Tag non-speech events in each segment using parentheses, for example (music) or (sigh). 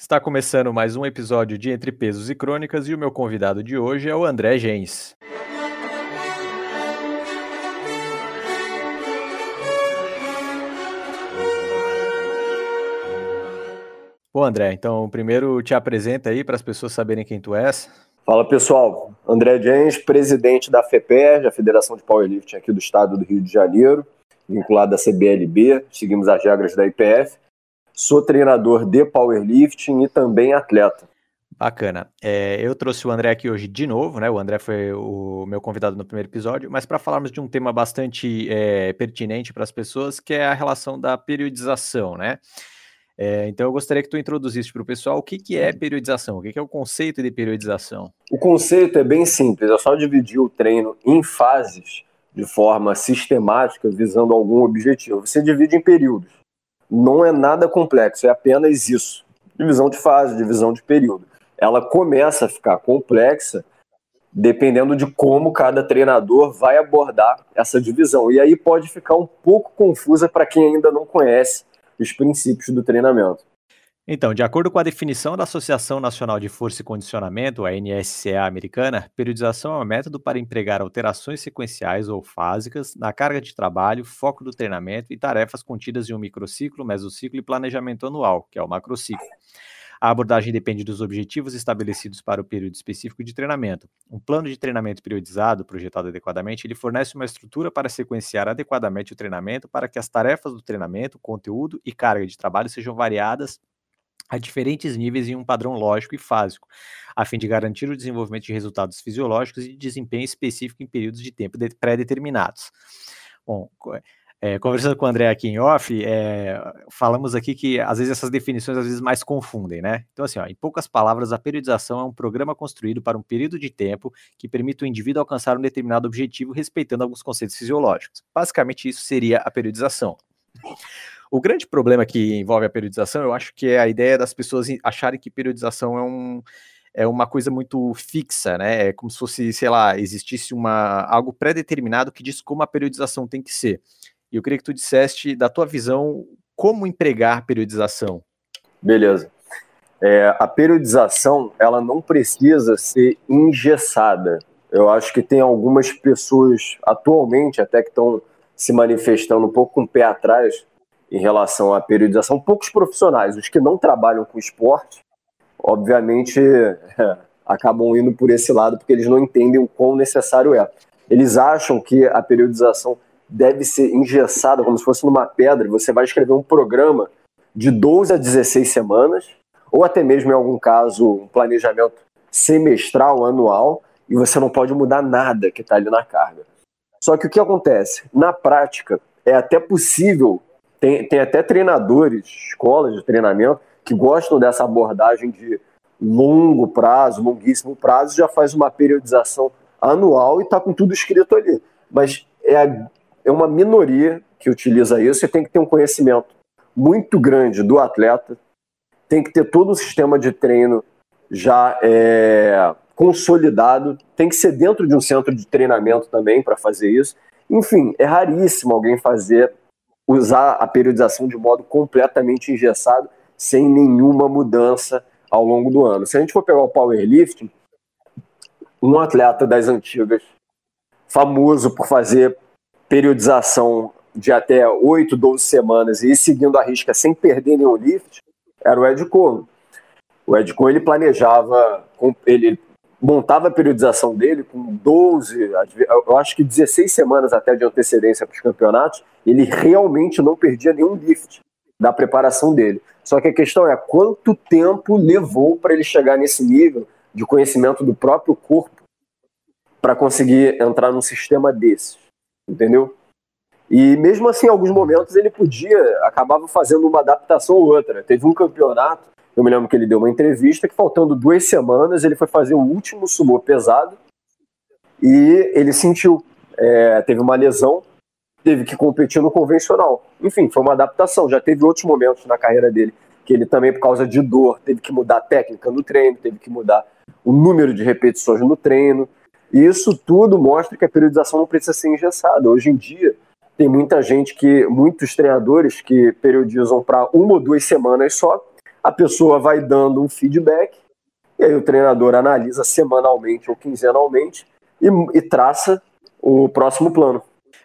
Está começando mais um episódio de Entre Pesos e Crônicas e o meu convidado de hoje é o André Gens. Bom, André, então primeiro te apresenta aí para as pessoas saberem quem tu és. Fala pessoal, André Gens, presidente da FEPERJ, a Federação de Powerlifting aqui do estado do Rio de Janeiro, vinculado à CBLB, seguimos as regras da IPF Sou treinador de powerlifting e também atleta. Bacana. É, eu trouxe o André aqui hoje de novo, né? O André foi o meu convidado no primeiro episódio, mas para falarmos de um tema bastante é, pertinente para as pessoas, que é a relação da periodização, né? É, então eu gostaria que tu introduzisse para o pessoal o que, que é periodização, o que, que é o conceito de periodização. O conceito é bem simples, é só dividir o treino em fases de forma sistemática, visando algum objetivo. Você divide em períodos não é nada complexo, é apenas isso. Divisão de fase, divisão de período. Ela começa a ficar complexa dependendo de como cada treinador vai abordar essa divisão. E aí pode ficar um pouco confusa para quem ainda não conhece os princípios do treinamento. Então, de acordo com a definição da Associação Nacional de Força e Condicionamento, a NSCA americana, periodização é um método para empregar alterações sequenciais ou fásicas na carga de trabalho, foco do treinamento e tarefas contidas em um microciclo, mesociclo e planejamento anual, que é o macrociclo. A abordagem depende dos objetivos estabelecidos para o período específico de treinamento. Um plano de treinamento periodizado, projetado adequadamente, ele fornece uma estrutura para sequenciar adequadamente o treinamento para que as tarefas do treinamento, conteúdo e carga de trabalho sejam variadas a diferentes níveis em um padrão lógico e fásico, a fim de garantir o desenvolvimento de resultados fisiológicos e de desempenho específico em períodos de tempo de pré-determinados. Bom, é, conversando com o André aqui em off, é, falamos aqui que às vezes essas definições às vezes mais confundem, né? Então, assim, ó, em poucas palavras, a periodização é um programa construído para um período de tempo que permite o indivíduo alcançar um determinado objetivo respeitando alguns conceitos fisiológicos. Basicamente, isso seria a periodização. O grande problema que envolve a periodização, eu acho que é a ideia das pessoas acharem que periodização é um é uma coisa muito fixa, né? É como se fosse, sei lá, existisse uma algo pré-determinado que diz como a periodização tem que ser. E eu queria que tu disseste, da tua visão, como empregar periodização. Beleza. É, a periodização, ela não precisa ser engessada. Eu acho que tem algumas pessoas atualmente até que estão se manifestando um pouco com o pé atrás em relação à periodização, poucos profissionais, os que não trabalham com esporte, obviamente acabam indo por esse lado porque eles não entendem o quão necessário é. Eles acham que a periodização deve ser engessada como se fosse numa pedra, você vai escrever um programa de 12 a 16 semanas, ou até mesmo em algum caso um planejamento semestral, anual, e você não pode mudar nada que está ali na carga. Só que o que acontece? Na prática, é até possível tem, tem até treinadores, escolas de treinamento, que gostam dessa abordagem de longo prazo, longuíssimo prazo, já faz uma periodização anual e está com tudo escrito ali. Mas é, é uma minoria que utiliza isso e tem que ter um conhecimento muito grande do atleta, tem que ter todo o sistema de treino já é, consolidado, tem que ser dentro de um centro de treinamento também para fazer isso. Enfim, é raríssimo alguém fazer usar a periodização de modo completamente engessado, sem nenhuma mudança ao longo do ano. Se a gente for pegar o powerlifting, um atleta das antigas, famoso por fazer periodização de até 8, 12 semanas e ir seguindo a risca sem perder nenhum lift, era o Ed Cohn. O Ed Cohn ele planejava, ele montava a periodização dele com 12, eu acho que 16 semanas até de antecedência para os campeonatos, ele realmente não perdia nenhum lift da preparação dele. Só que a questão é quanto tempo levou para ele chegar nesse nível de conhecimento do próprio corpo para conseguir entrar num sistema desses, entendeu? E mesmo assim, em alguns momentos ele podia, acabava fazendo uma adaptação ou outra. Teve um campeonato eu me lembro que ele deu uma entrevista que, faltando duas semanas, ele foi fazer o último sumô pesado e ele sentiu. É, teve uma lesão, teve que competir no convencional. Enfim, foi uma adaptação. Já teve outros momentos na carreira dele que ele também, por causa de dor, teve que mudar a técnica no treino, teve que mudar o número de repetições no treino. E isso tudo mostra que a periodização não precisa ser engessada. Hoje em dia, tem muita gente que, muitos treinadores que periodizam para uma ou duas semanas só, a pessoa vai dando um feedback, e aí o treinador analisa semanalmente ou quinzenalmente e, e traça o próximo plano.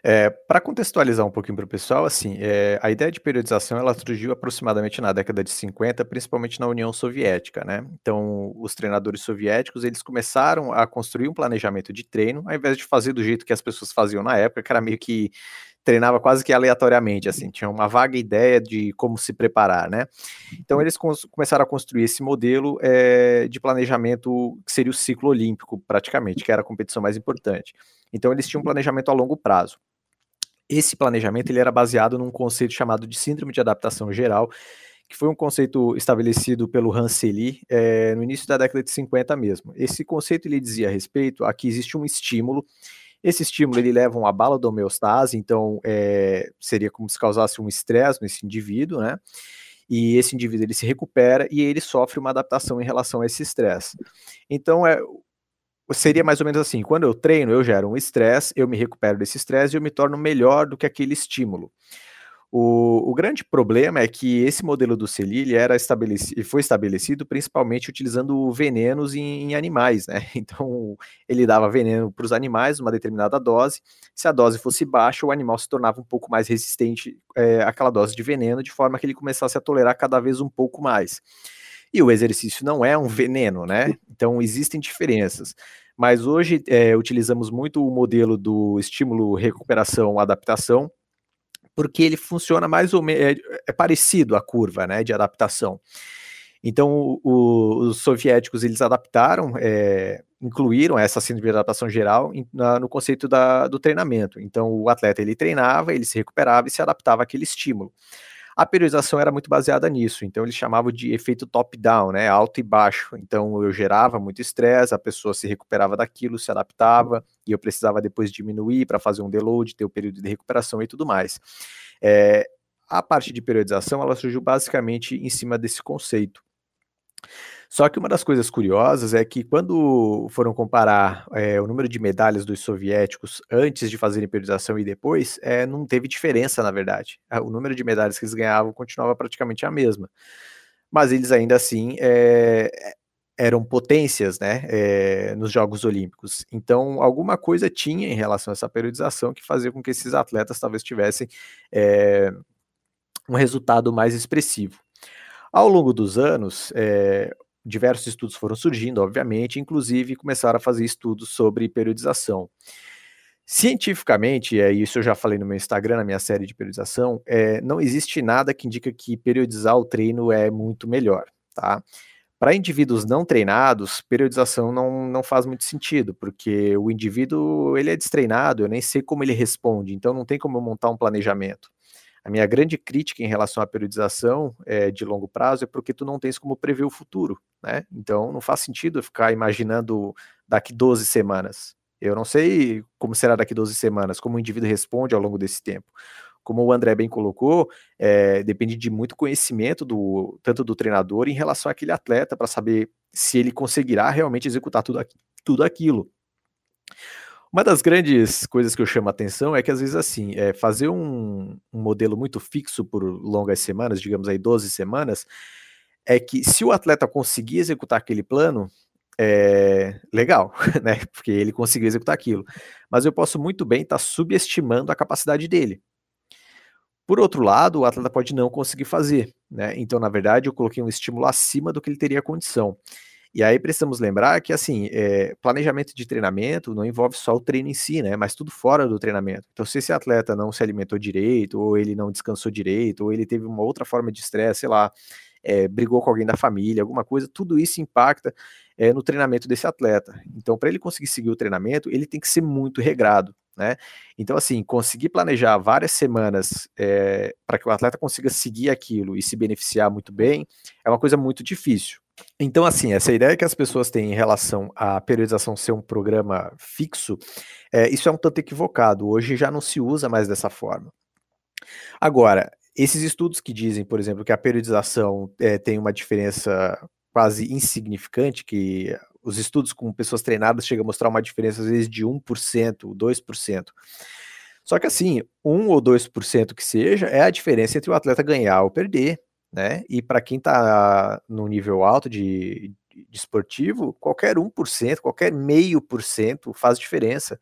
É, para contextualizar um pouquinho para o pessoal, assim, é, a ideia de periodização ela surgiu aproximadamente na década de 50, principalmente na União Soviética, né? Então, os treinadores soviéticos eles começaram a construir um planejamento de treino, ao invés de fazer do jeito que as pessoas faziam na época, que era meio que treinava quase que aleatoriamente, assim, tinha uma vaga ideia de como se preparar, né? Então eles começaram a construir esse modelo é, de planejamento que seria o ciclo olímpico, praticamente, que era a competição mais importante. Então eles tinham um planejamento a longo prazo. Esse planejamento ele era baseado num conceito chamado de síndrome de adaptação geral, que foi um conceito estabelecido pelo Hanseli é, no início da década de 50 mesmo. Esse conceito ele dizia a respeito a que existe um estímulo esse estímulo ele leva uma bala da homeostase, então é, seria como se causasse um estresse nesse indivíduo, né? E esse indivíduo ele se recupera e ele sofre uma adaptação em relação a esse estresse. Então é seria mais ou menos assim: quando eu treino, eu gero um estresse, eu me recupero desse estresse e eu me torno melhor do que aquele estímulo. O, o, grande problema é que esse modelo do CELI era estabelecido, foi estabelecido principalmente utilizando venenos em, em animais, né? (laughs) Então ele dava veneno para os animais, uma determinada dose. Se a dose fosse baixa, o animal se tornava um pouco mais resistente é, àquela dose de veneno, de forma que ele começasse a tolerar cada vez um pouco mais. E o exercício não é um veneno, né? Então existem diferenças. Mas hoje é, utilizamos muito o modelo do estímulo recuperação adaptação porque ele funciona mais ou menos, é, é, parecido a curva, né, de adaptação. Então, o, os soviéticos, eles adaptaram, é, incluíram essa síndrome de adaptação geral em, na, no conceito da, do treinamento. Então, o atleta, ele treinava, ele se recuperava e se adaptava àquele estímulo. A periodização era muito baseada nisso, então eles chamavam de efeito top-down, né, alto e baixo. Então eu gerava muito estresse, a pessoa se recuperava daquilo, se adaptava, e eu precisava depois diminuir para fazer um deload, ter o período de recuperação e tudo mais. É, a parte de periodização, ela surgiu basicamente em cima desse conceito. Só que uma das coisas curiosas é que quando foram comparar é, o número de medalhas dos soviéticos antes de fazerem periodização e depois, é, não teve diferença, na verdade. O número de medalhas que eles ganhavam continuava praticamente a mesma. Mas eles ainda assim é, eram potências né, é, nos Jogos Olímpicos. Então, alguma coisa tinha em relação a essa periodização que fazia com que esses atletas talvez tivessem é, um resultado mais expressivo. Ao longo dos anos, é, diversos estudos foram surgindo, obviamente, inclusive começaram a fazer estudos sobre periodização. Cientificamente, é isso eu já falei no meu Instagram, na minha série de periodização, é, não existe nada que indica que periodizar o treino é muito melhor, tá? Para indivíduos não treinados, periodização não, não faz muito sentido, porque o indivíduo ele é destreinado, eu nem sei como ele responde, então não tem como eu montar um planejamento. A minha grande crítica em relação à periodização é, de longo prazo é porque tu não tens como prever o futuro, né? Então não faz sentido ficar imaginando daqui 12 semanas. Eu não sei como será daqui 12 semanas, como o indivíduo responde ao longo desse tempo. Como o André bem colocou, é, depende de muito conhecimento do tanto do treinador em relação àquele atleta para saber se ele conseguirá realmente executar tudo, tudo aquilo. Uma das grandes coisas que eu chamo a atenção é que, às vezes, assim, é fazer um, um, modelo muito fixo por longas semanas, digamos aí 12 semanas, é que se o atleta conseguir executar aquele plano, é legal, (laughs) né? Porque ele conseguiu executar aquilo. Mas eu posso muito bem estar tá subestimando a capacidade dele. Por outro lado, o atleta pode não conseguir fazer, né? Então, na verdade, eu coloquei um estímulo acima do que ele teria condição. E aí precisamos lembrar que, assim, é, planejamento de treinamento não envolve só o treino em si, né? Mas tudo fora do treinamento. Então, se esse atleta não se alimentou direito, ou ele não descansou direito, ou ele teve uma outra forma de estresse, sei lá, é, brigou com alguém da família, alguma coisa, tudo isso impacta é, no treinamento desse atleta. Então, para ele conseguir seguir o treinamento, ele tem que ser muito regrado. Né? Então, assim, conseguir planejar várias semanas é, para que o atleta consiga seguir aquilo e se beneficiar muito bem é uma coisa muito difícil. Então, assim, essa ideia que as pessoas têm em relação à periodização ser um programa fixo, é, isso é um tanto equivocado. Hoje já não se usa mais dessa forma. Agora, esses estudos que dizem, por exemplo, que a periodização é, tem uma diferença quase insignificante, que os estudos com pessoas treinadas chegam a mostrar uma diferença às vezes de 1%, 2%. Só que assim, 1 ou 2% que seja, é a diferença entre o atleta ganhar ou perder, né? E para quem está no nível alto de, de esportivo, qualquer 1%, qualquer meio por cento faz diferença.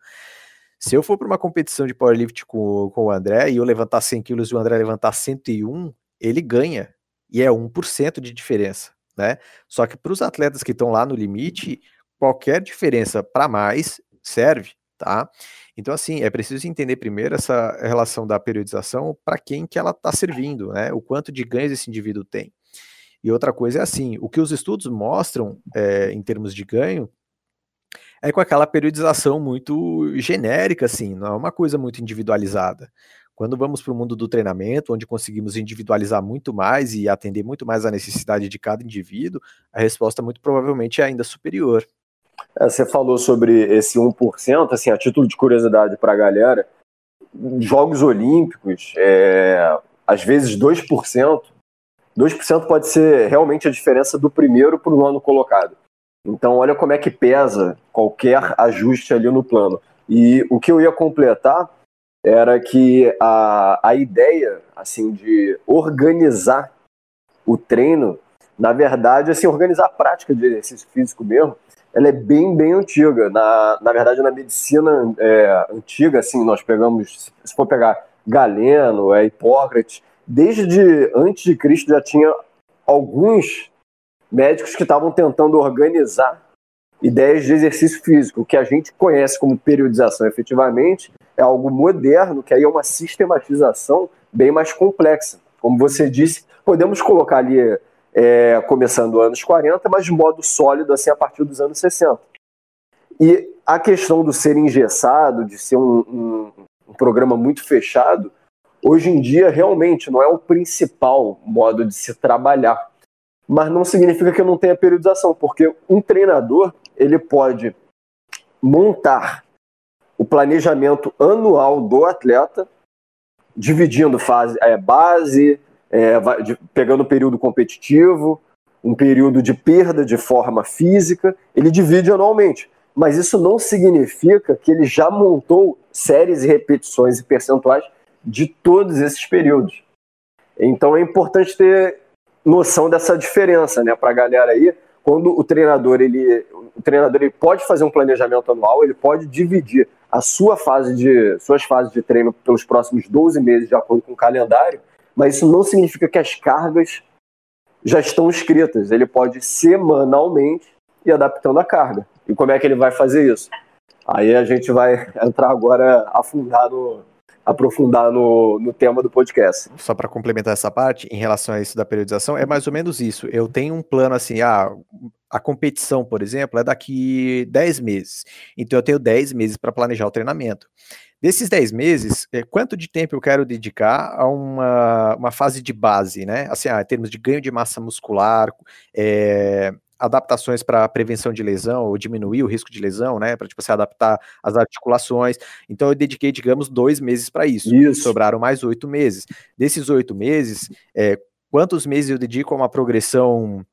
Se eu for para uma competição de powerlift com, com o André e eu levantar 100 quilos e o André levantar 101, ele ganha. E é 1% de diferença, né? Só que para os atletas que estão lá no limite, qualquer diferença para mais serve, tá? Então, assim, é preciso entender primeiro essa relação da periodização para quem que ela está servindo, né? O quanto de ganhos esse indivíduo tem. E outra coisa é assim, o que os estudos mostram é, em termos de ganho é com aquela periodização muito genérica, assim, não é uma coisa muito individualizada. Quando vamos para o mundo do treinamento, onde conseguimos individualizar muito mais e atender muito mais a necessidade de cada indivíduo, a resposta muito provavelmente é ainda superior. É, você falou sobre esse 1%, assim, a título de curiosidade para a galera, Jogos Olímpicos, é, às vezes 2%, 2% pode ser realmente a diferença do primeiro para o nono colocado. Então, olha como é que pesa qualquer ajuste ali no plano. E o que eu ia completar era que a, a ideia assim de organizar o treino, na verdade, assim, organizar a prática de exercício físico mesmo, ela é bem, bem antiga. Na, na verdade, na medicina é, antiga, assim, nós pegamos, se for pegar Galeno, é, Hipócrates, desde antes de Cristo já tinha alguns médicos que estavam tentando organizar ideias de exercício físico. O que a gente conhece como periodização efetivamente é algo moderno, que aí é uma sistematização bem mais complexa. Como você disse, podemos colocar ali, é, começando anos 40, mas de modo sólido, assim, a partir dos anos 60. E a questão do ser engessado, de ser um, um, um programa muito fechado, hoje em dia realmente não é o principal modo de se trabalhar mas não significa que eu não tenha periodização, porque um treinador ele pode montar o planejamento anual do atleta, dividindo fase, é, base, é, pegando o período competitivo, um período de perda de forma física, ele divide anualmente. Mas isso não significa que ele já montou séries e repetições e percentuais de todos esses períodos. Então é importante ter noção dessa diferença, né, para a galera aí. Quando o treinador ele, o treinador ele pode fazer um planejamento anual, ele pode dividir a sua fase de suas fases de treino pelos próximos 12 meses de acordo com o calendário, mas isso não significa que as cargas já estão escritas. Ele pode semanalmente ir adaptando a carga. E como é que ele vai fazer isso? Aí a gente vai (laughs) entrar agora afundar no, aprofundar no, no tema do podcast. Só para complementar essa parte, em relação a isso da periodização, é mais ou menos isso. Eu tenho um plano assim, ah, a competição, por exemplo, é daqui 10 meses. Então eu tenho 10 meses para planejar o treinamento. Desses 10 meses, é, quanto de tempo eu quero dedicar a uma, uma fase de base, né? Assim, ah, em termos de ganho de massa muscular, é, adaptações para prevenção de lesão ou diminuir o risco de lesão, né? Para tipo, se adaptar às articulações. Então eu dediquei, digamos, dois meses para isso. isso. Sobraram mais oito meses. Desses oito meses, é, quantos meses eu dedico a uma progressão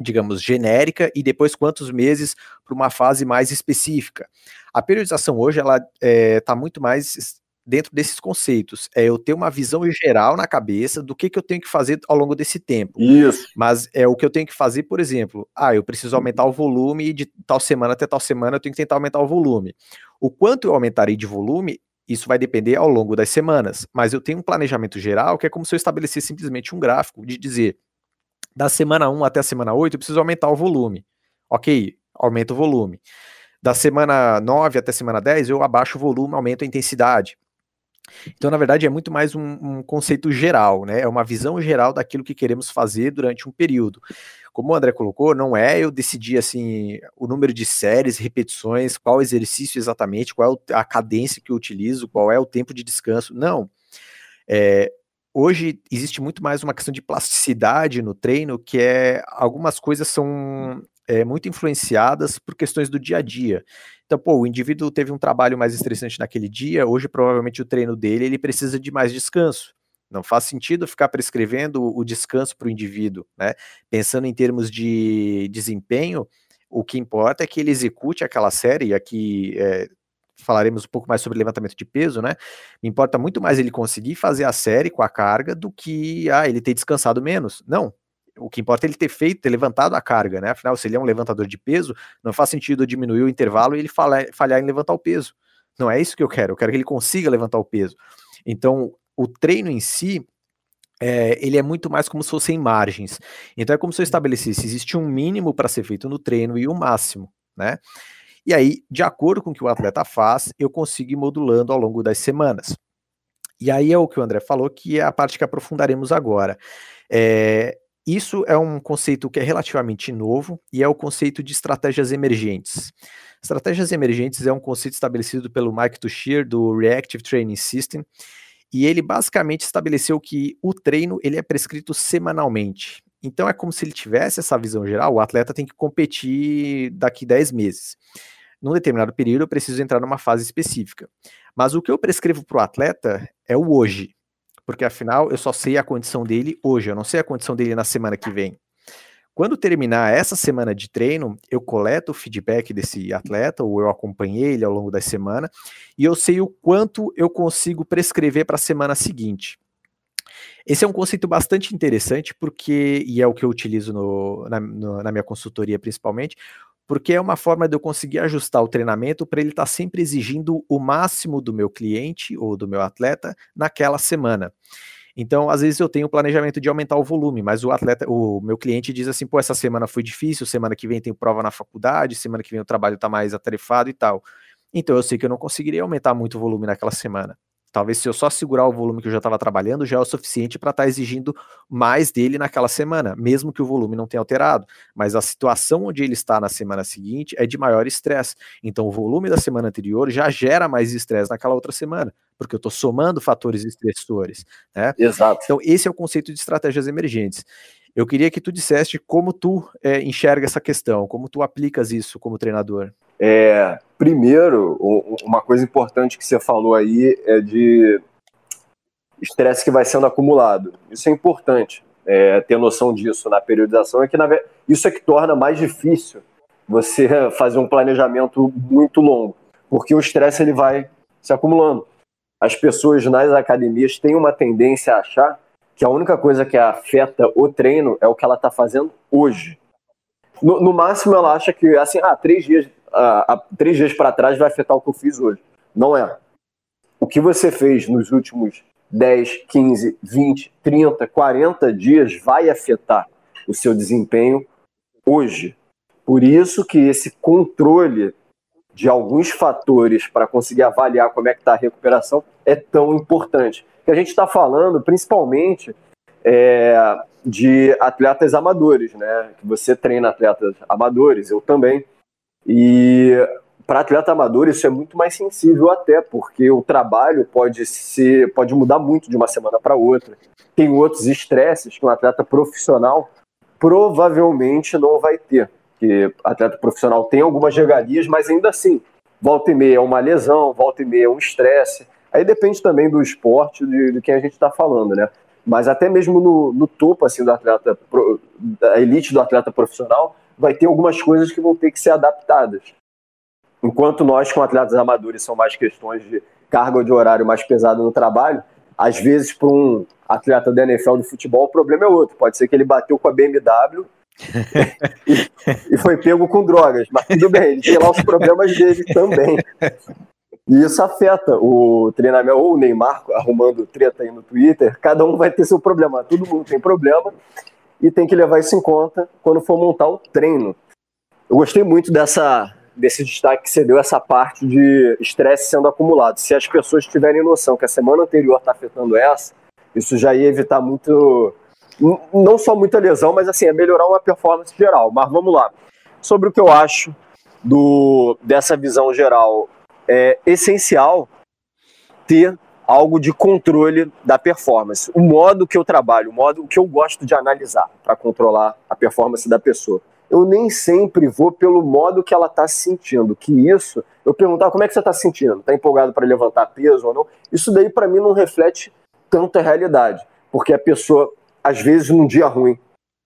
digamos, genérica e depois quantos meses para uma fase mais específica. A periodização hoje ela está é, tá muito mais dentro desses conceitos. É eu ter uma visão geral na cabeça do que, que eu tenho que fazer ao longo desse tempo. Isso. Mas é o que eu tenho que fazer, por exemplo, ah, eu preciso aumentar o volume de tal semana até tal semana eu tenho que tentar aumentar o volume. O quanto eu aumentarei de volume, isso vai depender ao longo das semanas. Mas eu tenho um planejamento geral que é como se eu estabelecesse simplesmente um gráfico de dizer da semana 1 até a semana 8 eu preciso aumentar o volume. Ok, aumento o volume. Da semana 9 até semana 10 eu abaixo o volume, aumento a intensidade. Então, na verdade, é muito mais um, um, conceito geral, né? É uma visão geral daquilo que queremos fazer durante um período. Como o André colocou, não é eu decidir assim o número de séries, repetições, qual exercício exatamente, qual é a cadência que eu utilizo, qual é o tempo de descanso. Não. É, hoje existe muito mais uma questão de plasticidade no treino, que é algumas coisas são é, muito influenciadas por questões do dia a dia. Então, pô, o indivíduo teve um trabalho mais estressante naquele dia, hoje provavelmente o treino dele ele precisa de mais descanso. Não faz sentido ficar prescrevendo o descanso para o indivíduo, né? Pensando em termos de desempenho, o que importa é que ele execute aquela série, e aqui é, falaremos um pouco mais sobre levantamento de peso, né? Me importa muito mais ele conseguir fazer a série com a carga do que ah, ele ter descansado menos. Não. O que importa é ele ter feito, ter levantado a carga, né? Afinal, se ele é um levantador de peso, não faz sentido diminuir o intervalo e ele falhar, falhar em levantar o peso. Não é isso que eu quero. Eu quero que ele consiga levantar o peso. Então, o treino em si, é, ele é muito mais como se fossem margens. Então é como se eu estabelecesse, existe um mínimo para ser feito no treino e um máximo, né? E aí, de acordo com o que o atleta faz, eu consigo ir modulando ao longo das semanas. E aí é o que o André falou, que é a parte que aprofundaremos agora. É, isso é um conceito que é relativamente novo e é o conceito de estratégias emergentes. Estratégias emergentes é um conceito estabelecido pelo Mike Tuchir do Reactive Training System e ele basicamente estabeleceu que o treino ele é prescrito semanalmente. Então é como se ele tivesse essa visão geral, o atleta tem que competir daqui 10 meses num determinado período eu preciso entrar numa fase específica. Mas o que eu prescrevo para o atleta é o hoje, porque afinal eu só sei a condição dele hoje, eu não sei a condição dele na semana que vem. Quando terminar essa semana de treino, eu coleto o feedback desse atleta, ou eu acompanhei ele ao longo da semana, e eu sei o quanto eu consigo prescrever para a semana seguinte. Esse é um conceito bastante interessante, porque, e é o que eu utilizo no, na, no, na minha consultoria principalmente, porque é uma forma de eu conseguir ajustar o treinamento para ele estar tá sempre exigindo o máximo do meu cliente ou do meu atleta naquela semana. Então, às vezes eu tenho o planejamento de aumentar o volume, mas o atleta, o meu cliente diz assim: pô, essa semana foi difícil, semana que vem tem prova na faculdade, semana que vem o trabalho está mais atarefado e tal. Então eu sei que eu não conseguiria aumentar muito o volume naquela semana. Talvez se eu só segurar o volume que eu já estava trabalhando, já é o suficiente para estar tá exigindo mais dele naquela semana, mesmo que o volume não tenha alterado. Mas a situação onde ele está na semana seguinte é de maior estresse. Então o volume da semana anterior já gera mais estresse naquela outra semana, porque eu estou somando fatores estressores. Né? Exato. Então esse é o conceito de estratégias emergentes. Eu queria que tu disseste como tu é, enxerga essa questão, como tu aplicas isso como treinador. É, primeiro, uma coisa importante que você falou aí é de estresse que vai sendo acumulado. Isso é importante, é, ter noção disso na periodização, é que na, isso é que torna mais difícil você (laughs) fazer um planejamento muito longo, porque o estresse ele vai se acumulando. As pessoas nas academias têm uma tendência a achar que a única coisa que afeta o treino é o que ela está fazendo hoje. No, no, máximo, ela acha que, assim, ah, três dias, ah, três dias para trás vai afetar o que eu fiz hoje. Não é. O que você fez nos últimos 10, 15, 20, 30, 40 dias vai afetar o seu desempenho hoje. Por isso que esse controle de alguns fatores para conseguir avaliar como é que está a recuperação é tão importante que a gente está falando principalmente é, de atletas amadores, né? Que você treina atletas amadores, eu também. E para atleta amador isso é muito mais sensível até, porque o trabalho pode ser, pode mudar muito de uma semana para outra. Tem outros estresses que um atleta profissional provavelmente não vai ter. Atleta profissional tem algumas regalias, mas ainda assim, volta e meia é uma lesão, volta e meia é um estresse. Aí depende também do esporte, de, de quem a gente está falando, né? Mas até mesmo no, no topo assim do atleta, da elite do atleta profissional, vai ter algumas coisas que vão ter que ser adaptadas. Enquanto nós, com atletas amadores, são mais questões de carga de horário mais pesado no trabalho, às vezes, para um atleta da NFL de futebol, o problema é outro. Pode ser que ele bateu com a BMW e, foi pego com drogas, mas tudo bem, ele tem lá os problemas dele também. E isso afeta o treinamento, ou o Neymar arrumando treta aí no Twitter, cada um vai ter seu problema, todo mundo tem problema e tem que levar isso em conta quando for montar o treino. Eu gostei muito dessa, desse destaque que você deu, essa parte de estresse sendo acumulado. Se as pessoas tiverem noção que a semana anterior está afetando essa, isso já ia evitar muito, não só muita lesão, mas assim, é melhorar uma performance geral. Mas vamos lá. Sobre o que eu acho do, dessa visão geral é essencial ter algo de controle da performance. O modo que eu trabalho, o modo que eu gosto de analisar para controlar a performance da pessoa. Eu nem sempre vou pelo modo que ela está se sentindo. Que isso, eu perguntar como é que você está se sentindo? Está empolgado para levantar peso ou não? Isso daí para mim não reflete tanto a realidade, porque a pessoa, às vezes, num dia ruim,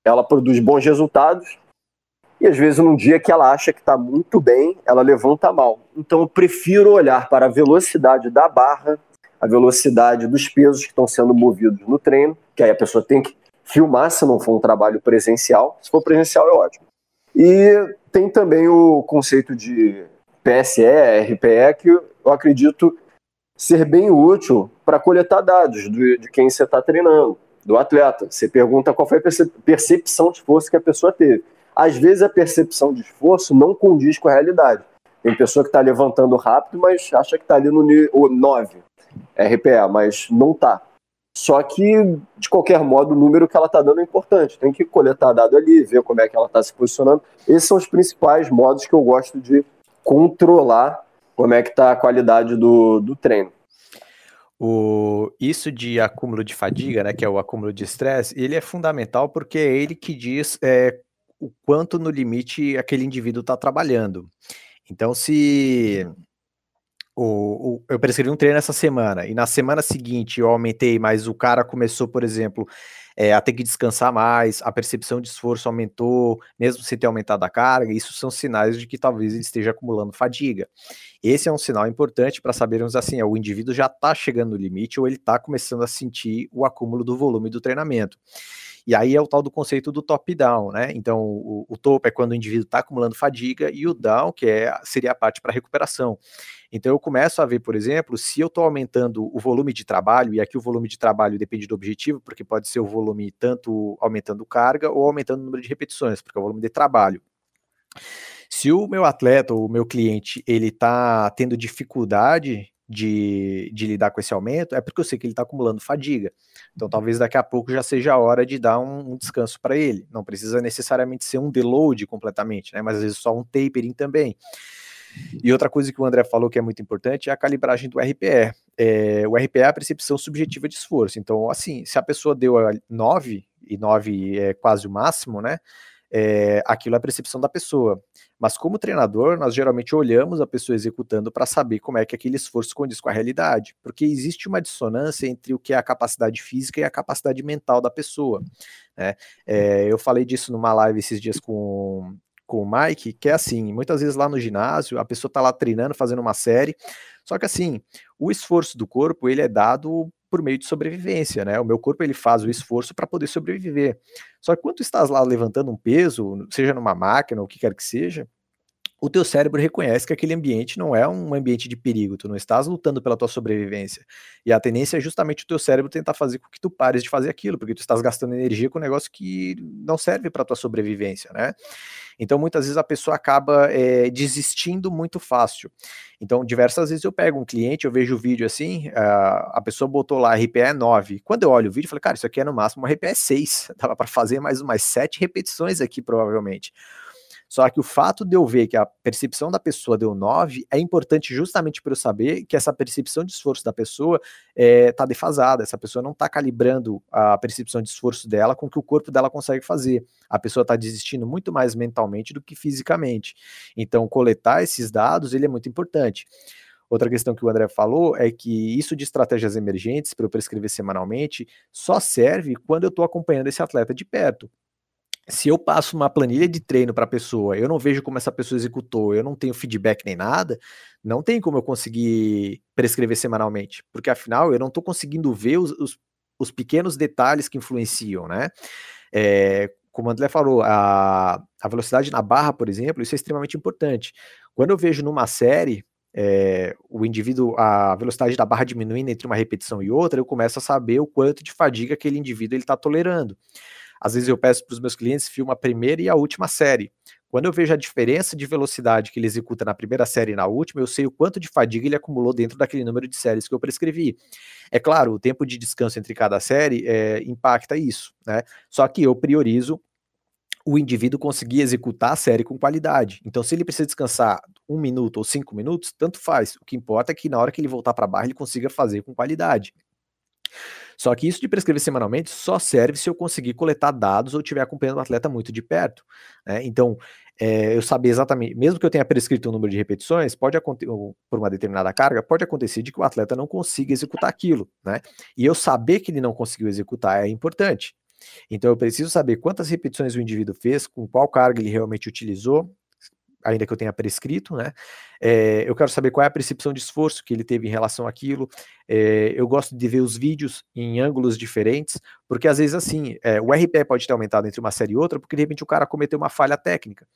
ela produz bons resultados e às vezes num dia que ela acha que está muito bem, ela levanta mal. Então eu prefiro olhar para a velocidade da barra, a velocidade dos pesos que estão sendo movidos no treino, que aí a pessoa tem que filmar se não for um trabalho presencial. Se for presencial é ótimo. E tem também o conceito de PSE, RPE, que eu acredito ser bem útil para coletar dados de, quem você está treinando, do atleta. Você pergunta qual foi a percepção de esforço que a pessoa teve. Às vezes a percepção de esforço não condiz com a realidade. Tem pessoa que está levantando rápido, mas acha que está ali no 9 RPA, mas não está. Só que, de qualquer modo, o número que ela está dando é importante. Tem que coletar dado ali, ver como é que ela está se posicionando. Esses são os principais modos que eu gosto de controlar como é que está a qualidade do, do treino. O, isso de acúmulo de fadiga, né, que é o acúmulo de estresse, ele é fundamental porque é ele que diz é, o quanto no limite aquele indivíduo está trabalhando. Então, se o, o, eu prescrevi um treino essa semana e na semana seguinte eu aumentei, mas o cara começou, por exemplo, é, a ter que descansar mais, a percepção de esforço aumentou, mesmo sem ter aumentado a carga, isso são sinais de que talvez ele esteja acumulando fadiga. Esse é um sinal importante para sabermos assim, o indivíduo já está chegando no limite ou ele está começando a sentir o acúmulo do volume do treinamento. E aí é o tal do conceito do top-down, né? Então, o, o, topo é quando o indivíduo está acumulando fadiga e o down, que é, seria a parte para recuperação. Então, eu começo a ver, por exemplo, se eu estou aumentando o volume de trabalho, e aqui o volume de trabalho depende do objetivo, porque pode ser o volume tanto aumentando carga ou aumentando o número de repetições, porque é o volume de trabalho. Se o meu atleta ou o meu cliente ele está tendo dificuldade de, de lidar com esse aumento, é porque eu sei que ele está acumulando fadiga. Então, talvez daqui a pouco já seja a hora de dar um, um descanso para ele. Não precisa necessariamente ser um deload completamente, né? Mas às vezes só um tapering também. E outra coisa que o André falou que é muito importante é a calibragem do RPE. É, o RPE é a percepção subjetiva de esforço. Então, assim, se a pessoa deu 9, e 9 é quase o máximo, né? É, aquilo é a percepção da pessoa. Mas como treinador, nós geralmente olhamos a pessoa executando para saber como é que aquele esforço condiz com a realidade, porque existe uma dissonância entre o que é a capacidade física e a capacidade mental da pessoa. Né? É, eu falei disso numa live esses dias com, com o Mike, que é assim, muitas vezes lá no ginásio, a pessoa está lá treinando, fazendo uma série, só que assim, o esforço do corpo, ele é dado por meio de sobrevivência, né? O meu corpo ele faz o esforço para poder sobreviver. Só que quando tu estás lá levantando um peso, seja numa máquina ou o que quer que seja, o teu cérebro reconhece que aquele ambiente não é um ambiente de perigo, tu não estás lutando pela tua sobrevivência. E a tendência é justamente o teu cérebro tentar fazer com que tu pares de fazer aquilo, porque tu estás gastando energia com um negócio que não serve para tua sobrevivência, né? Então, muitas vezes a pessoa acaba é, desistindo muito fácil. Então, diversas vezes eu pego um cliente, eu vejo o vídeo assim, a pessoa botou lá RPE 9. Quando eu olho o vídeo, eu falo, cara, isso aqui é no máximo uma RPE 6. Dava para fazer mais umas 7 repetições aqui, provavelmente. Só que o fato de eu ver que a percepção da pessoa deu 9 é importante justamente para eu saber que essa percepção de esforço da pessoa está eh, é, defasada. Essa pessoa não está calibrando a percepção de esforço dela com o que o corpo dela consegue fazer. A pessoa está desistindo muito mais mentalmente do que fisicamente. Então, coletar esses dados ele é muito importante. Outra questão que o André falou é que isso de estratégias emergentes para eu prescrever semanalmente só serve quando eu estou acompanhando esse atleta de perto se eu passo uma planilha de treino para a pessoa, eu não vejo como essa pessoa executou, eu não tenho feedback nem nada, não tem como eu conseguir prescrever semanalmente, porque afinal eu não estou conseguindo ver os, os, os, pequenos detalhes que influenciam, né? É, como o André falou, a, a velocidade na barra, por exemplo, isso é extremamente importante. Quando eu vejo numa série, é, o indivíduo, a velocidade da barra diminuindo entre uma repetição e outra, eu começo a saber o quanto de fadiga aquele indivíduo está tolerando. Às vezes eu peço para os meus clientes filma a primeira e a última série. Quando eu vejo a diferença de velocidade que ele executa na primeira série e na última, eu sei o quanto de fadiga ele acumulou dentro daquele número de séries que eu prescrevi. É claro, o tempo de descanso entre cada série é, impacta isso, né? Só que eu priorizo o indivíduo conseguir executar a série com qualidade. Então, se ele precisa descansar um minuto ou cinco minutos, tanto faz. O que importa é que na hora que ele voltar para a barra, ele consiga fazer com qualidade. Só que isso de prescrever semanalmente só serve se eu conseguir coletar dados ou estiver acompanhando o atleta muito de perto. Né? Então, é, eu saber exatamente, mesmo que eu tenha prescrito um número de repetições, pode acontecer, por uma determinada carga, pode acontecer de que o atleta não consiga executar aquilo, né? E eu saber que ele não conseguiu executar é importante. Então eu preciso saber quantas repetições o indivíduo fez, com qual carga ele realmente utilizou, ainda que eu tenha prescrito, né? É, eu quero saber qual é a percepção de esforço que ele teve em relação àquilo. É, eu gosto de ver os vídeos em ângulos diferentes, porque às vezes assim, é, o RPE pode ter aumentado entre uma série e outra, porque de repente o cara cometeu uma falha técnica.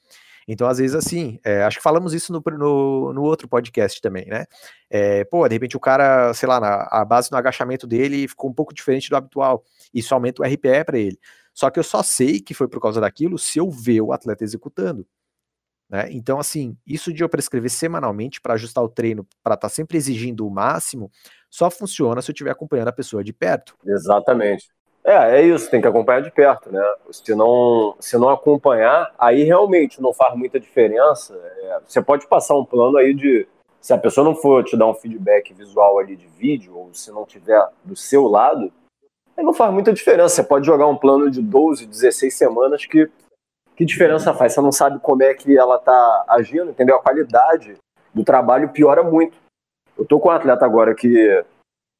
Então, às vezes, assim, é, acho que falamos isso no, no, no, outro podcast também, né? É, pô, de repente o cara, sei lá, na, a base no agachamento dele ficou um pouco diferente do habitual. Isso aumenta o RPE para ele. Só que eu só sei que foi por causa daquilo se eu ver o atleta executando. Né? Então, assim, isso de eu prescrever semanalmente para ajustar o treino, para estar tá sempre exigindo o máximo, só funciona se eu estiver acompanhando a pessoa de perto. Exatamente. É, é isso, tem que acompanhar de perto, né? Se não, se não acompanhar, aí realmente não faz muita diferença. É, você pode passar um plano aí de. Se a pessoa não for te dar um feedback visual ali de vídeo, ou se não tiver do seu lado, aí não faz muita diferença. Você pode jogar um plano de 12, 16 semanas que que diferença faz? Você não sabe como é que ela tá agindo, entendeu? A qualidade do trabalho piora muito. Eu tô com um atleta agora que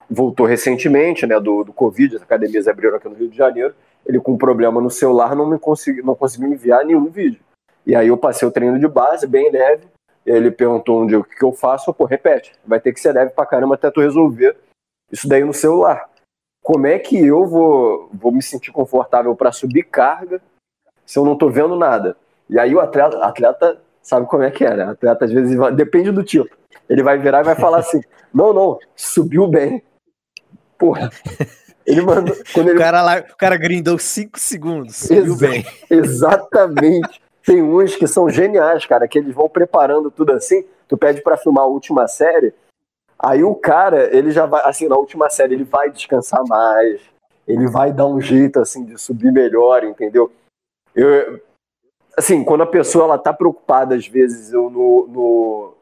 voltou recentemente, né, do, do Covid, as academias abriram aqui no Rio de Janeiro, ele com um problema no celular não me consegui, não conseguiu enviar nenhum vídeo. E aí eu passei o treino de base, bem leve, ele perguntou um dia o que, que eu faço, eu, pô, repete, vai ter que ser leve pra caramba até tu resolver isso daí no celular. Como é que eu vou, vou me sentir confortável para subir carga se eu não tô vendo nada? E aí o atleta, atleta sabe como é que é, né? Atleta às vezes depende do tipo. Ele vai virar e vai falar assim: (laughs) não, não, subiu bem. Porra. Ele mandou. Quando ele... O cara lá, o cara grindou 5 segundos. Subiu Exa bem. (laughs) Exatamente. Tem uns que são geniais, cara, que eles vão preparando tudo assim. Tu pede para filmar a última série, aí o cara, ele já vai, assim, na última série, ele vai descansar mais, ele vai dar um jeito, assim, de subir melhor, entendeu? Eu, assim, quando a pessoa, ela tá preocupada, às vezes, eu no, no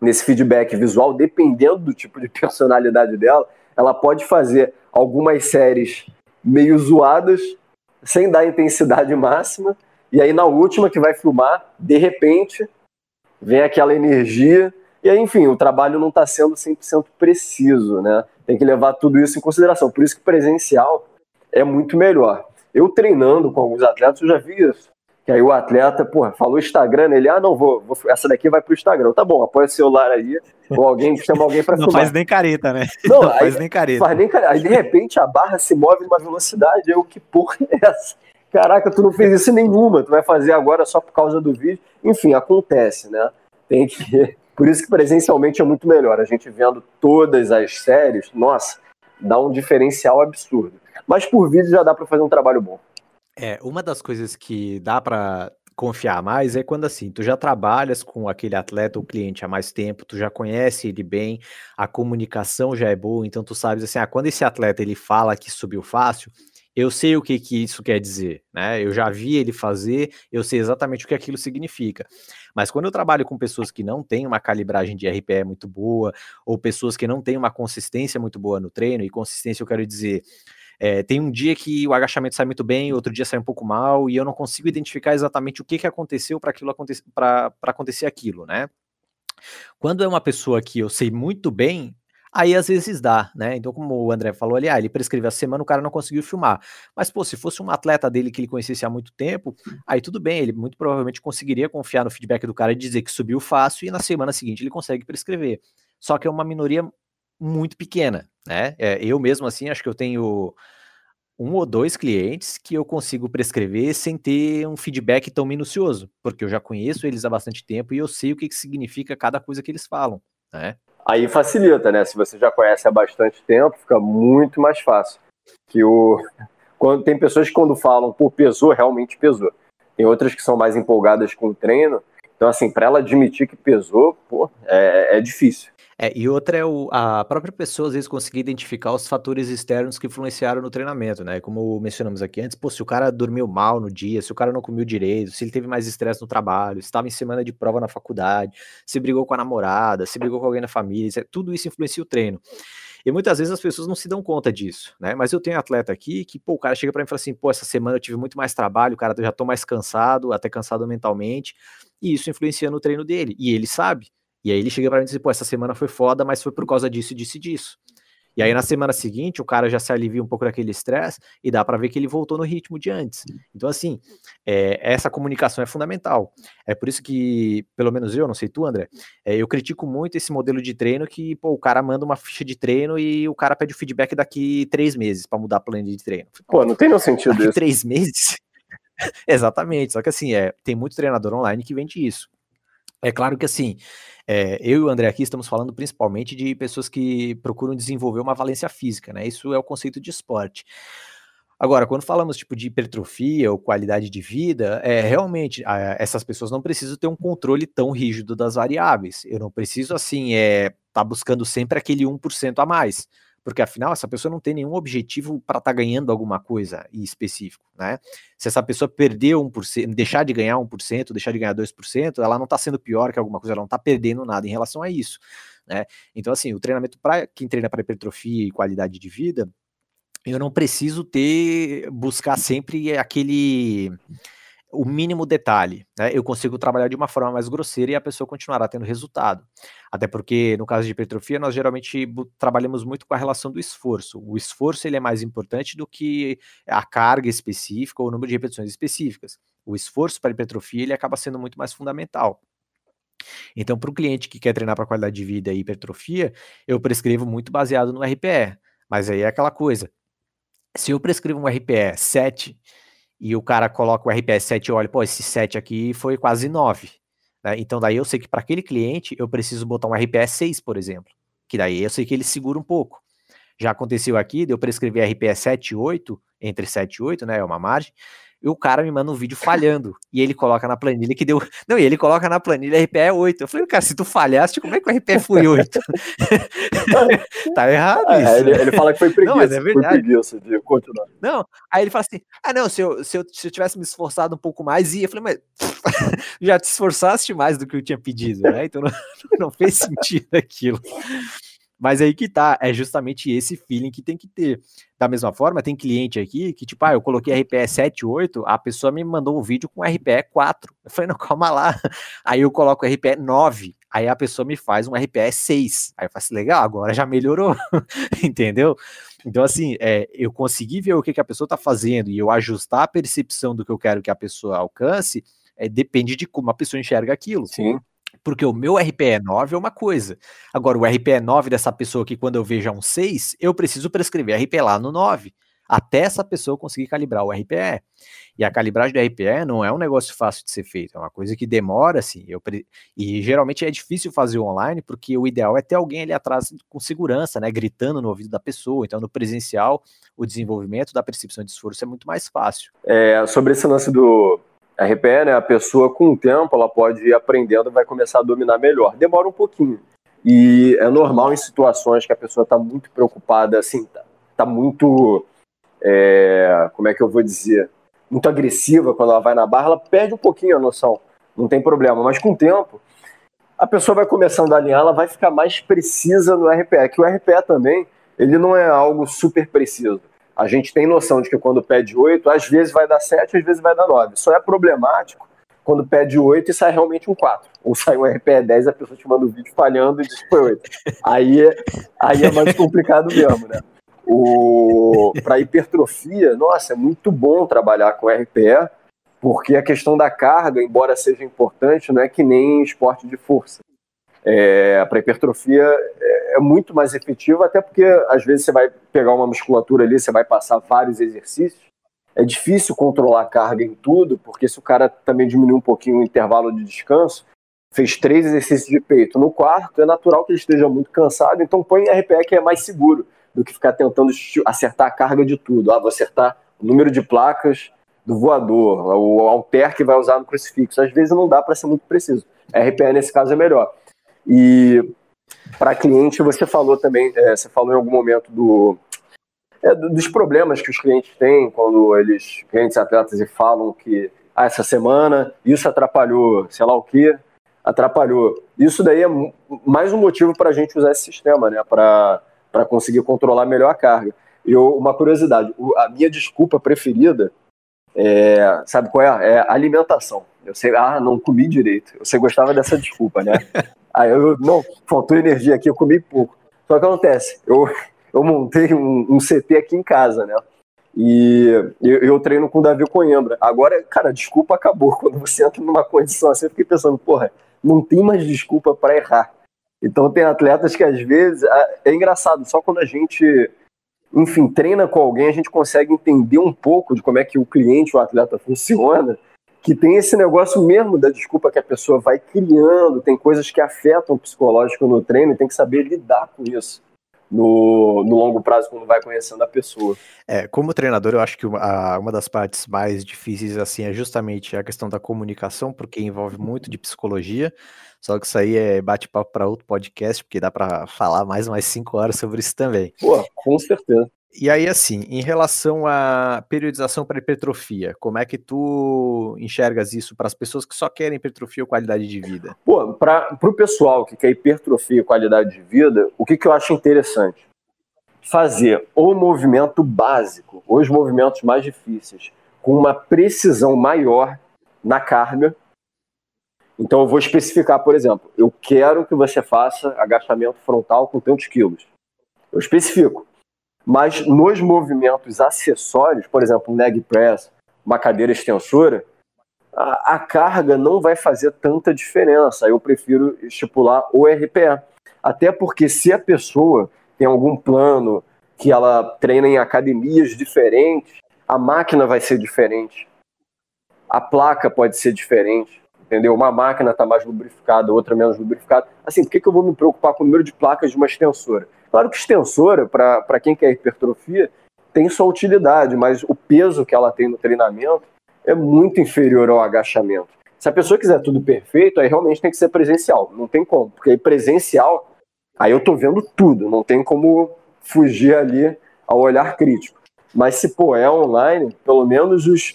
nesse feedback visual, dependendo do tipo de (laughs) personalidade dela, ela pode fazer algumas séries meio zoadas, sem dar intensidade (laughs) máxima, e aí na última que vai filmar, de repente, vem aquela energia, e aí, enfim, o trabalho não está sendo 100% preciso, né? Tem que levar tudo isso em consideração. Por isso que presencial é muito melhor. Eu treinando com alguns atletas, eu já vi isso. Que aí o atleta, porra, falou Instagram, ele, ah, não, vou, vou essa daqui vai pro Instagram. Tá bom, apoia o celular aí, ou alguém chama alguém para filmar. Não faz nem careta, né? Não, não aí, faz nem careta. Faz nem careta. Aí de repente a barra se move numa velocidade, eu, que porra é essa? Caraca, tu não fez isso nenhuma, tu vai fazer agora só por causa do vídeo. Enfim, acontece, né? Tem que. Por isso que presencialmente é muito melhor. A gente vendo todas as séries, nossa, dá um diferencial absurdo. Mas por vídeo já dá para fazer um trabalho bom. É, uma das coisas que dá para confiar mais é quando assim, tu já trabalhas com aquele atleta ou cliente há mais tempo, tu já conhece ele bem, a comunicação já é boa, então tu sabes assim, ah, quando esse atleta ele fala que subiu fácil, eu sei o que, que isso quer dizer, né? Eu já vi ele fazer, eu sei exatamente o que aquilo significa. Mas quando eu trabalho com pessoas que não têm uma calibragem de RPE muito boa, ou pessoas que não têm uma consistência muito boa no treino, e consistência eu quero dizer é, tem um dia que o agachamento sai muito bem, outro dia sai um pouco mal, e eu não consigo identificar exatamente o que, que aconteceu para aquilo acontecer, para acontecer aquilo, né? Quando é uma pessoa que eu sei muito bem, aí às vezes dá, né? Então, como o André falou ali, ah, ele prescreveu a semana, o cara não conseguiu filmar. Mas, pô, se fosse um atleta dele que ele conhecesse há muito tempo, aí tudo bem, ele muito provavelmente conseguiria confiar no feedback do cara e dizer que subiu fácil e na semana seguinte ele consegue prescrever. Só que é uma minoria muito pequena, né? É, eu mesmo assim, acho que eu tenho um ou dois clientes que eu consigo prescrever sem ter um feedback tão minucioso, porque eu já conheço eles há bastante tempo e eu sei o que, que significa cada coisa que eles falam, né? Aí facilita, né? Se você já conhece há bastante tempo, fica muito mais fácil. Que o (laughs) quando tem pessoas que quando falam, por pesou, realmente pesou. Tem outras que são mais empolgadas com o treino. Então, assim, para ela admitir que pesou, pô, é, é difícil. É, e outra é o, a própria pessoa, às vezes, conseguir identificar os fatores externos que influenciaram no treinamento, né? Como mencionamos aqui antes, pô, se o cara dormiu mal no dia, se o cara não comeu direito, se ele teve mais estresse no trabalho, se estava em semana de prova na faculdade, se brigou com a namorada, se brigou com alguém na família, tudo isso influencia o treino. E muitas vezes as pessoas não se dão conta disso, né? Mas eu tenho atleta aqui que, pô, o cara chega para mim e fala assim, pô, essa semana eu tive muito mais trabalho, cara, eu já tô mais cansado, até cansado mentalmente, e isso influencia no treino dele. E ele sabe. E aí ele chega para mim e diz, pô, essa semana foi foda, mas foi por causa disso, disso e disso. E aí na semana seguinte o cara já se alivia um pouco daquele estresse e dá para ver que ele voltou no ritmo de antes. Então assim, é, essa comunicação é fundamental. É por isso que, pelo menos eu, não sei tu, André, é, eu critico muito esse modelo de treino que pô, o cara manda uma ficha de treino e o cara pede o feedback daqui três meses para mudar a planilha de treino. Pô, não tem no sentido daqui isso. Três meses? (laughs) Exatamente. Só que assim, é, tem muito treinador online que vende isso. É claro que assim, é, eu e o André aqui estamos falando principalmente de pessoas que procuram desenvolver uma valência física, né? Isso é o conceito de esporte. Agora, quando falamos tipo de hipertrofia ou qualidade de vida, é realmente a, essas pessoas não precisam ter um controle tão rígido das variáveis. Eu não preciso assim é tá buscando sempre aquele 1% a mais porque afinal essa pessoa não tem nenhum objetivo para estar tá ganhando alguma coisa em específico, né? Se essa pessoa perder 1%, deixar de ganhar 1%, deixar de ganhar 2%, ela não está sendo pior que alguma coisa, ela não está perdendo nada em relação a isso, né? Então, assim, o treinamento para quem treina para hipertrofia e qualidade de vida, eu não preciso ter, buscar sempre aquele o mínimo detalhe, né, eu consigo trabalhar de uma forma mais grosseira e a pessoa continuará tendo resultado. Até porque, no caso de hipertrofia, nós geralmente trabalhamos muito com a relação do esforço. O esforço ele é mais importante do que a carga específica ou o número de repetições específicas. O esforço para hipertrofia ele acaba sendo muito mais fundamental. Então, para o cliente que quer treinar para qualidade de vida e hipertrofia, eu prescrevo muito baseado no RPE. Mas aí é aquela coisa. Se eu prescrevo um RPE 7 e o cara coloca o RPS 7 e olha, pô, esse 7 aqui foi quase 9. Né? Então daí eu sei que para aquele cliente eu preciso botar um RPS 6, por exemplo, que daí eu sei que ele segura um pouco. Já aconteceu aqui, de eu prescrever RPS 7 e 8, entre 7 e 8, né, é uma margem, e o cara me manda um vídeo falhando. E ele coloca na planilha que deu. (laughs) Não, e ele coloca na planilha RPE 8. Eu falei, cara, se tu falhaste, como é que o RPE foi 8? tá errado é, isso. É, ele, ele, fala que foi preguiça. (laughs) Não, mas é verdade. Foi preguiça de continuar. Não, aí ele fala assim: ah, não, se eu, se eu, se eu tivesse me esforçado um pouco mais, ia. Eu falei, mas (laughs) já te esforçaste mais do que eu tinha pedido, né? Então não, não fez sentido aquilo. Mas aí que tá, é justamente esse feeling que tem que ter. Da mesma forma, tem cliente aqui que, tipo, ah, eu coloquei RPE 7, 8, a pessoa me mandou um vídeo com RPE 4. Eu falei, não, calma lá. (laughs) Aí eu coloco RPE 9, aí a pessoa me faz um RPE 6. Aí eu faço, legal, agora já melhorou, (laughs) entendeu? Então, assim, é, eu consegui ver o que, que a pessoa tá fazendo e eu ajustar a percepção do que eu quero que a pessoa alcance, é, depende de como a pessoa enxerga aquilo. Sim. Porque o meu RPE 9 é uma coisa. Agora, o RPE 9 dessa pessoa que quando eu vejo um 6, eu preciso prescrever RPE lá no 9. Até essa pessoa conseguir calibrar o RPE. E a calibragem do RPE não é um negócio fácil de ser feito, é uma coisa que demora, assim. Eu pre... E geralmente é difícil fazer online, porque o ideal é ter alguém ali atrás com segurança, né? Gritando no ouvido da pessoa. Então, no presencial, o desenvolvimento da percepção de esforço é muito mais fácil. É, sobre esse lance do, RPE, né, a pessoa com o tempo ela pode ir aprendendo vai começar a dominar melhor. Demora um pouquinho. E é normal em situações que a pessoa está muito preocupada, assim, tá, tá muito, é, como é que eu vou dizer, muito agressiva quando ela vai na barra, ela perde um pouquinho a noção. Não tem problema. Mas com o tempo, a pessoa vai começando a alinhar, ela vai ficar mais precisa no RPE. Que o RPE também, ele não é algo super preciso. A gente tem noção de que quando pede 8, às vezes vai dar 7, às vezes vai dar 9. Só é problemático quando pede 8 e sai realmente um 4. Ou sai um RPE 10 a pessoa te manda um vídeo falhando e diz que foi 8. Aí, é, aí é mais complicado mesmo, né? O... Para hipertrofia, nossa, é muito bom trabalhar com RPE, porque a questão da carga, embora seja importante, não é que nem esporte de força. É, para hipertrofia é, é, muito mais efetivo, até porque às vezes você vai pegar uma musculatura ali, você vai passar vários exercícios. É difícil controlar a carga em tudo, porque se o cara também diminuir um pouquinho o intervalo de descanso, fez três exercícios de peito no quarto, é natural que ele esteja muito cansado, então põe RPE que é mais seguro do que ficar tentando acertar a carga de tudo. Ah, vou acertar o número de placas do voador, o alter que vai usar no crucifixo. Às vezes não dá para ser muito preciso. RPE nesse caso é melhor. E para cliente, você falou também, é, você falou em algum momento do, é, dos problemas que os clientes têm quando eles, clientes atletas, e falam que ah, essa semana isso atrapalhou, sei lá o que, atrapalhou. Isso daí é mais um motivo para a gente usar esse sistema, né? Para conseguir controlar melhor a carga. E uma curiosidade, a minha desculpa preferida é, sabe qual é? É alimentação. Eu sei, ah, não comi direito. Você gostava dessa desculpa, né? (laughs) Aí eu, não, faltou energia aqui, eu comi pouco. Só que acontece, eu, eu montei um, um CT aqui em casa, né? E eu, eu, treino com o Davi Coimbra. Agora, cara, desculpa acabou. Quando você entra numa condição assim, eu fiquei pensando, porra, não tem mais desculpa para errar. Então tem atletas que às vezes é engraçado, só quando a gente, enfim, treina com alguém, a gente consegue entender um pouco de como é que o cliente, o atleta funciona, que tem esse negócio mesmo da desculpa que a pessoa vai criando, tem coisas que afetam o psicológico no treino e tem que saber lidar com isso no, no longo prazo quando vai conhecendo a pessoa. É, como treinador, eu acho que uma, uma das partes mais difíceis assim é justamente a questão da comunicação, porque envolve muito de psicologia. Só que isso aí é bate-papo para outro podcast, porque dá para falar mais umas cinco horas sobre isso também. Pô, com certeza. E aí, assim, em relação à periodização para hipertrofia, como é que tu enxergas isso para as pessoas que só querem hipertrofia ou qualidade de vida? Pô, para o pessoal que quer hipertrofia e qualidade de vida, o que, que eu acho interessante? Fazer o movimento básico, os movimentos mais difíceis, com uma precisão maior na carga. Então, eu vou especificar, por exemplo, eu quero que você faça agachamento frontal com tantos quilos. Eu especifico mas nos movimentos acessórios, por exemplo, um leg press, uma cadeira extensora, a, a, carga não vai fazer tanta diferença. Eu prefiro estipular o RPE. Até porque se a pessoa tem algum plano que ela treina em academias diferentes, a máquina vai ser diferente. A placa pode ser diferente, entendeu? Uma máquina está mais lubrificada, outra menos lubrificada. Assim, por que, que eu vou me preocupar com o número de placas de uma extensora? Claro que extensora, para quem quer hipertrofia, tem sua utilidade, mas o peso que ela tem no treinamento é muito inferior ao agachamento. Se a pessoa quiser tudo perfeito, aí realmente tem que ser presencial. Não tem como, porque aí presencial, aí eu tô vendo tudo, não tem como fugir ali ao olhar crítico. Mas se pô, é online, pelo menos os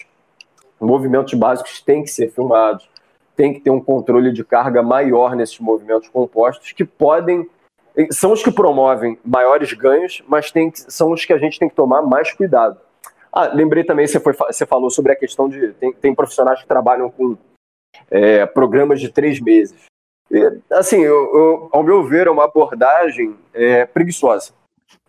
movimentos básicos têm que ser filmados, tem que ter um controle de carga maior nesses movimentos compostos que podem são os que promovem maiores ganhos, mas tem, são os que a gente tem que tomar mais cuidado. Ah, lembrei também, você, foi, você falou sobre a questão de. Tem, tem profissionais que trabalham com é, programas de três meses. E, assim, eu, eu, ao meu ver, é uma abordagem é, preguiçosa.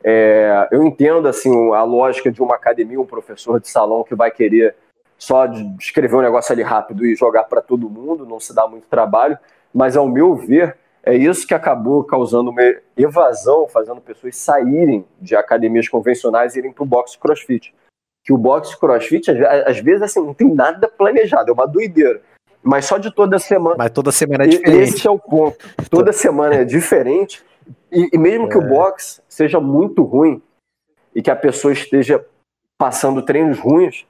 É, eu entendo assim a lógica de uma academia, um professor de salão que vai querer só escrever um negócio ali rápido e jogar para todo mundo, não se dá muito trabalho, mas ao meu ver, é isso que acabou causando uma evasão, fazendo pessoas saírem de academias convencionais e irem para o boxe crossfit. Que o boxe crossfit, às vezes, assim, não tem nada planejado, é uma doideira. Mas só de toda semana. Mas toda semana é diferente. Esse é o ponto. Toda semana é diferente. E, e mesmo é. que o é. boxe seja muito ruim e que a pessoa esteja passando treinos ruins,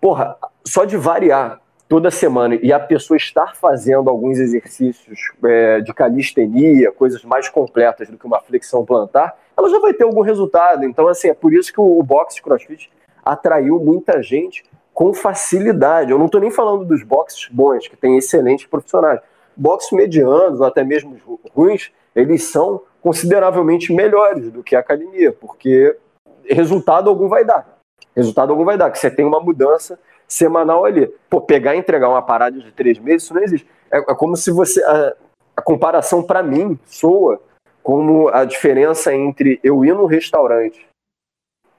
porra, só de variar toda semana e a pessoa estar fazendo alguns exercícios é, de calistenia, coisas mais completas do que uma flexão plantar, ela já vai ter algum resultado. Então, assim, é por isso que o, boxe crossfit atraiu muita gente com facilidade. Eu não estou nem falando dos boxes bons, que tem excelentes profissionais. Boxes medianos, ou até mesmo ruins, eles são consideravelmente melhores do que a academia, porque resultado algum vai dar. Resultado algum vai dar, que você tem uma mudança semanal ali. Pô, pegar e entregar uma parada de três meses, isso não existe. É, é como se você. A, a comparação, para mim, soa como a diferença entre eu ir no restaurante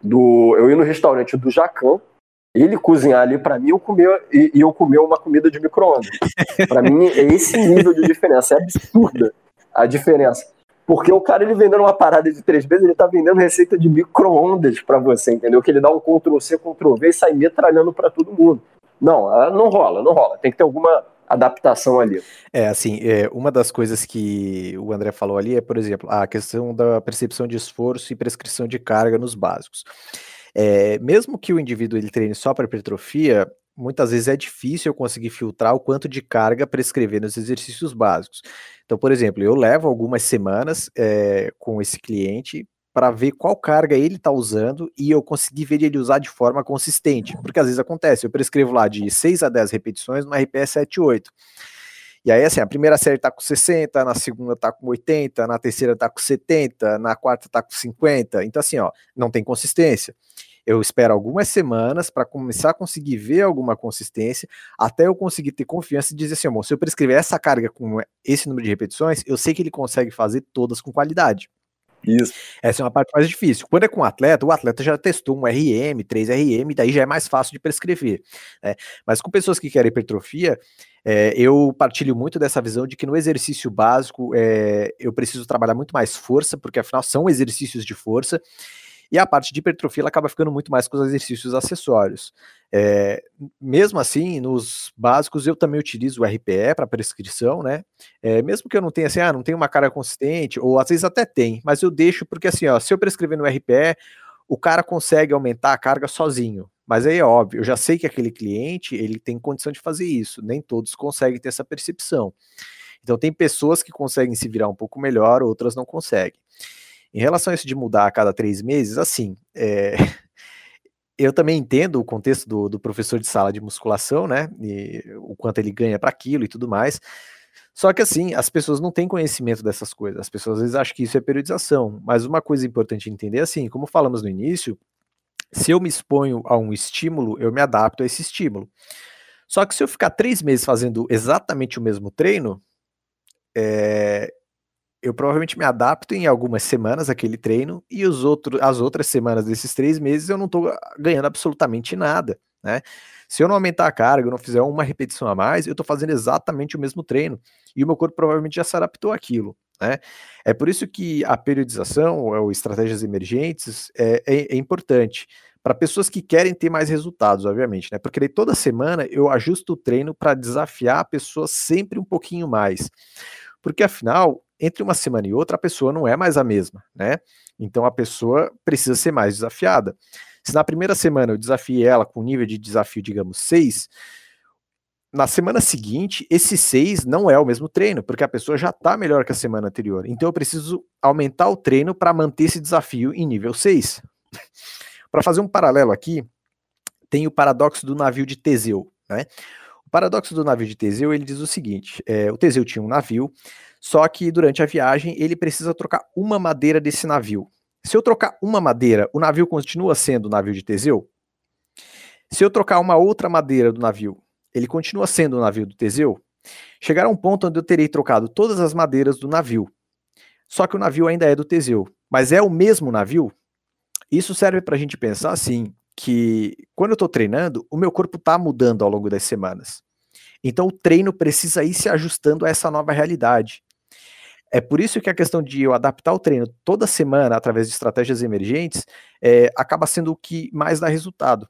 do. Eu ir no restaurante do Jacan, ele cozinhar ali para mim eu comer, e, eu comer uma comida de micro-ondas. para mim, é esse nível de diferença. É absurda a diferença. Porque o cara, ele vendendo uma parada de três vezes, ele tá vendendo receita de micro-ondas para você, entendeu? Que ele dá um Ctrl-C, Ctrl-V e sai metralhando para todo mundo. Não, ah, não rola, não rola. Tem que ter alguma adaptação ali. É, assim, é, uma das coisas que o André falou ali é, por exemplo, a questão da percepção de esforço e prescrição de carga nos básicos. É, mesmo que o indivíduo ele treine só para hipertrofia, muitas vezes é difícil eu conseguir filtrar o quanto de carga prescrever nos exercícios básicos. Então, por exemplo, eu levo algumas semanas é, com esse cliente para ver qual carga ele está usando e eu conseguir ver ele usar de forma consistente. Porque às vezes acontece, eu prescrevo lá de 6 a 10 repetições no RPE 7, 8. E aí, assim, a primeira série tá com 60, na segunda tá com 80, na terceira tá com 70, na quarta tá com 50. Então, assim, ó, não tem consistência. Eu espero algumas semanas para começar a conseguir ver alguma consistência, até eu conseguir ter confiança e dizer assim, amor, se eu prescrever essa carga com esse número de repetições, eu sei que ele consegue fazer todas com qualidade. Isso. Essa é uma parte mais difícil. Quando é com o atleta, o atleta já testou um RM, 3RM, daí já é mais fácil de prescrever. Né? Mas com pessoas que querem hipertrofia, é, eu partilho muito dessa visão de que no exercício básico é, eu preciso trabalhar muito mais força, porque afinal são exercícios de força, e a parte de hipertrofia acaba ficando muito mais com os exercícios acessórios. É, mesmo assim, nos básicos eu também utilizo o RPE para prescrição, né? É, mesmo que eu não tenha assim, ah, não tenho uma cara consistente, ou às vezes até tem, mas eu deixo porque assim, ó, se eu prescrever no RPE, o cara consegue aumentar a carga sozinho. Mas aí é óbvio, eu já sei que aquele cliente ele tem condição de fazer isso. Nem todos conseguem ter essa percepção. Então tem pessoas que conseguem se virar um pouco melhor, outras não conseguem. Em relação a isso de mudar a cada três meses, assim, é, (laughs) eu também entendo o contexto do, do, professor de sala de musculação, né? E o quanto ele ganha para aquilo e tudo mais. Só que assim, as pessoas não têm conhecimento dessas coisas. As pessoas às vezes acham que isso é periodização. Mas uma coisa importante entender é assim, como falamos no início, se eu me exponho a um estímulo, eu me adapto a esse estímulo. Só que se eu ficar três meses fazendo exatamente o mesmo treino, é, eu provavelmente me adapto em algumas semanas àquele treino e os outros, as outras semanas desses três meses eu não estou ganhando absolutamente nada, né? Se eu não aumentar a carga, eu não fizer uma repetição a mais, eu estou fazendo exatamente o mesmo treino e o meu corpo provavelmente já se adaptou àquilo, né? É por isso que a periodização ou estratégias emergentes é, é, é importante para pessoas que querem ter mais resultados, obviamente, né? Porque daí toda semana eu ajusto o treino para desafiar a pessoa sempre um pouquinho mais. Porque afinal, entre uma semana e outra, a pessoa não é mais a mesma, né? Então a pessoa precisa ser mais desafiada. Se na primeira semana eu desafiei ela com nível de desafio, digamos, 6, na semana seguinte, esse 6 não é o mesmo treino, porque a pessoa já está melhor que a semana anterior. Então eu preciso aumentar o treino para manter esse desafio em nível 6. (laughs) para fazer um paralelo aqui, tem o paradoxo do navio de Teseu, né? O paradoxo do navio de Teseu, ele diz o seguinte, é, o Teseu tinha um navio, só que durante a viagem ele precisa trocar uma madeira desse navio. Se eu trocar uma madeira, o navio continua sendo o navio de Teseu? Se eu trocar uma outra madeira do navio, ele continua sendo o navio do Teseu? Chegará um ponto onde eu terei trocado todas as madeiras do navio. Só que o navio ainda é do Teseu. Mas é o mesmo navio? Isso serve para a gente pensar assim, que quando eu estou treinando, o meu corpo está mudando ao longo das semanas. Então o treino precisa ir se ajustando a essa nova realidade. É por isso que a questão de eu adaptar o treino toda semana através de estratégias emergentes é, acaba sendo o que mais dá resultado.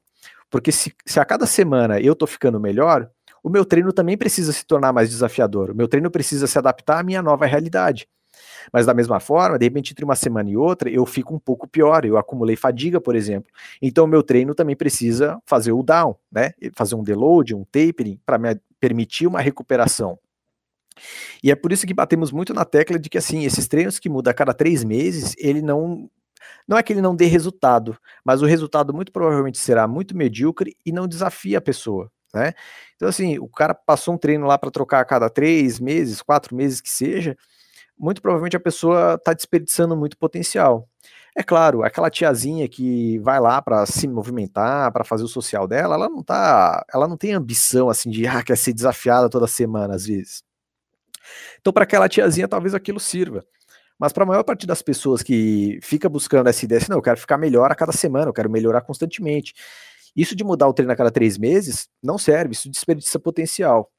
Porque se, se a cada semana eu estou ficando melhor, o meu treino também precisa se tornar mais desafiador. O meu treino precisa se adaptar à minha nova realidade. Mas da mesma forma, de repente, entre uma semana e outra, eu fico um pouco pior, eu acumulei fadiga, por exemplo. Então, o meu treino também precisa fazer o down, né? Fazer um deload, um tapering, para me permitir uma recuperação. E é por isso que batemos muito na tecla de que assim, esses treinos que mudam a cada três meses, ele não. Não é que ele não dê resultado, mas o resultado muito provavelmente será muito medíocre e não desafia a pessoa. Né? Então, assim, o cara passou um treino lá para trocar a cada três meses, quatro meses que seja, muito provavelmente a pessoa está desperdiçando muito potencial. É claro, aquela tiazinha que vai lá para se movimentar, para fazer o social dela, ela não tá, ela não tem ambição assim de ah, quer ser desafiada toda semana às vezes. Então, para aquela tiazinha, talvez aquilo sirva. Mas para a maior parte das pessoas que fica buscando essa ideia, assim, não, eu quero ficar melhor a cada semana, eu quero melhorar constantemente. Isso de mudar o treino a cada três meses não serve, isso desperdiça potencial.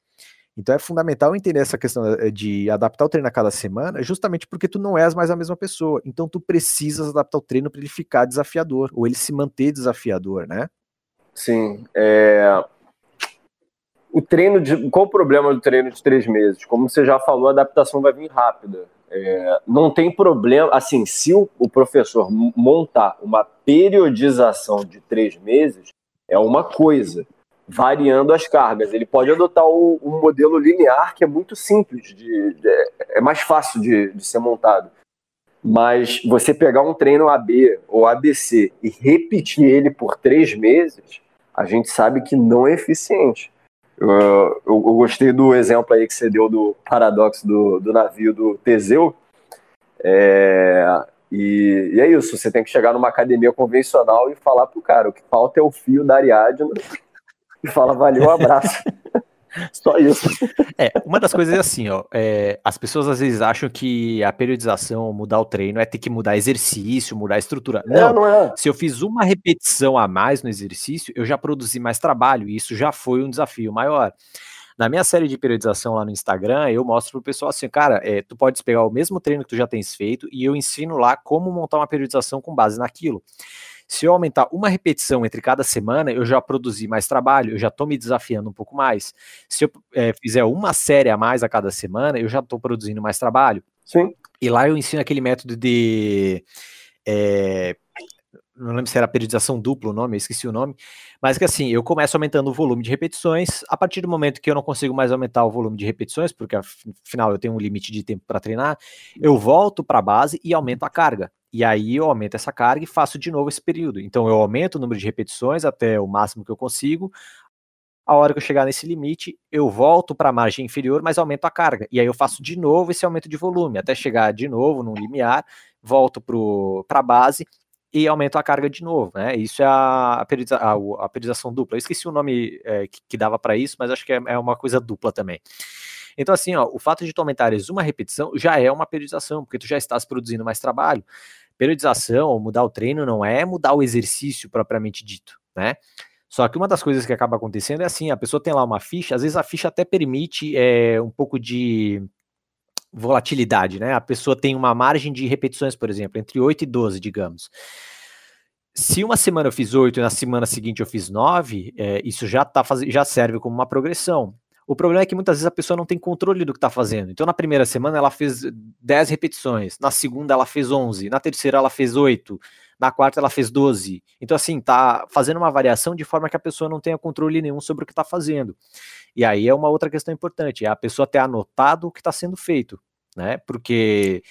Então é fundamental entender essa questão eh, de adaptar o treino a cada semana, justamente porque tu não és mais a mesma pessoa. Então tu precisas adaptar o treino para ele ficar desafiador, ou ele se manter desafiador, né? Sim. É o treino de. Qual o problema do treino de três meses? Como você já falou, a adaptação vai vir rápida. É, não tem problema. Assim, se o, o, professor montar uma periodização de três meses, é uma coisa, variando as cargas. Ele pode adotar o, um modelo linear, que é muito simples, de, de é mais fácil de, de ser montado. Mas você pegar um treino AB ou ABC e repetir ele por três meses, a gente sabe que não é eficiente. Eu, eu, eu, gostei do exemplo aí que você deu do paradoxo do, do navio do Teseu. É, e, e, é isso, você tem que chegar numa academia convencional e falar pro cara, o que falta é o fio da Ariadne e fala, valeu, abraço. (laughs) Só isso. É, uma das coisas é assim, ó. É, as pessoas às vezes acham que a periodização, mudar o treino, é ter que mudar exercício, mudar a estrutura. É, não, é, não é. Se eu fiz uma repetição a mais no exercício, eu já produzi mais trabalho, e isso já foi um desafio maior. Na minha série de periodização lá no Instagram, eu mostro pro pessoal assim, cara, é, tu podes pegar o mesmo treino que tu já tens feito e eu ensino lá como montar uma periodização com base naquilo. Se eu aumentar uma repetição entre cada semana, eu já produzi mais trabalho, eu já estou me desafiando um pouco mais. Se eu é, fizer uma série a mais a cada semana, eu já estou produzindo mais trabalho. Sim. E lá eu ensino aquele método de. É, não lembro se era periodização dupla o nome, eu esqueci o nome, mas que assim, eu começo aumentando o volume de repetições, a partir do momento que eu não consigo mais aumentar o volume de repetições, porque afinal eu tenho um limite de tempo para treinar, eu volto para a base e aumento a carga. E aí eu aumento essa carga e faço de novo esse período. Então eu aumento o número de repetições até o máximo que eu consigo. A hora que eu chegar nesse limite, eu volto para a margem inferior, mas aumento a carga. E aí eu faço de novo esse aumento de volume, até chegar de novo no limiar, volto para a base e aumento a carga de novo, né? Isso é a, a, a periodização dupla. Eu esqueci o nome é, que, que, dava para isso, mas acho que é, é, uma coisa dupla também. Então, assim, ó, o fato de tu aumentares uma repetição já é uma periodização, porque tu já estás produzindo mais trabalho periodização ou mudar o treino não é mudar o exercício propriamente dito, né? Só que uma das coisas que acaba acontecendo é assim, a pessoa tem lá uma ficha, às vezes a ficha até permite é, um pouco de volatilidade, né? A pessoa tem uma margem de repetições, por exemplo, entre 8 e 12, digamos. Se uma semana eu fiz 8 e na semana seguinte eu fiz 9, é, isso já, tá já serve como uma progressão. O problema é que muitas vezes a pessoa não tem controle do que está fazendo. Então, na primeira semana, ela fez 10 repetições, na segunda, ela fez 11, na terceira, ela fez 8, na quarta, ela fez 12. Então, assim, tá fazendo uma variação de forma que a pessoa não tenha controle nenhum sobre o que está fazendo. E aí é uma outra questão importante: é a pessoa ter anotado o que está sendo feito, né? Porque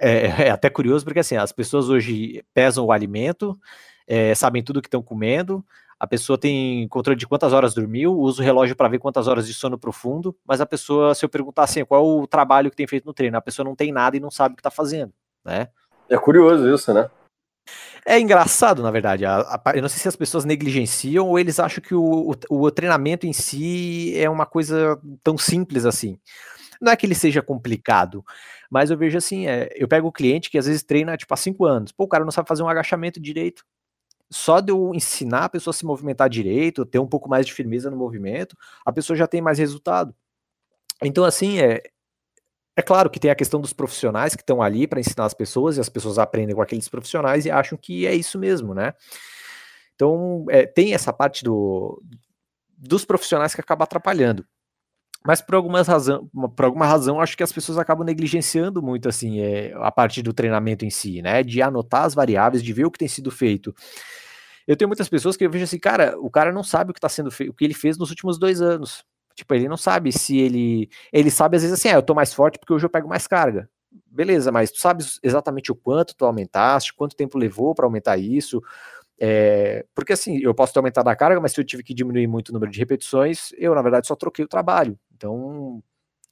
é, é, até curioso, porque assim, as pessoas hoje pesam o alimento, é, sabem tudo que estão comendo, a pessoa tem controle de quantas horas dormiu, usa o relógio para ver quantas horas de sono profundo, mas a pessoa, se eu perguntar assim, qual é o trabalho que tem feito no treino, a pessoa não tem nada e não sabe o que está fazendo, né? É curioso isso, né? É engraçado, na verdade. A, a, eu não sei se as pessoas negligenciam ou eles acham que o, o, o, treinamento em si é uma coisa tão simples assim. Não é que ele seja complicado, mas eu vejo assim: é, eu pego o cliente que às vezes treina tipo há cinco anos. Pô, o cara não sabe fazer um agachamento direito só de eu ensinar a pessoa a se movimentar direito, ter um pouco mais de firmeza no movimento, a pessoa já tem mais resultado. Então, assim, é, é claro que tem a questão dos profissionais que estão ali para ensinar as pessoas, e as pessoas aprendem com aqueles profissionais e acham que é isso mesmo, né? Então, é, tem essa parte do, dos profissionais que acaba atrapalhando. Mas por, algumas razão, por alguma razão, acho que as pessoas acabam negligenciando muito assim é, a parte do treinamento em si, né? De anotar as variáveis, de ver o que tem sido feito. Eu tenho muitas pessoas que eu vejo assim, cara, o cara não sabe o que está sendo feito, o que ele fez nos últimos dois anos. Tipo, ele não sabe se ele. Ele sabe, às vezes, assim, ah, eu tô mais forte porque hoje eu pego mais carga. Beleza, mas tu sabes exatamente o quanto tu aumentaste, quanto tempo levou para aumentar isso, é, porque assim, eu posso ter aumentado a carga, mas se eu tive que diminuir muito o número de repetições, eu na verdade só troquei o trabalho. Então,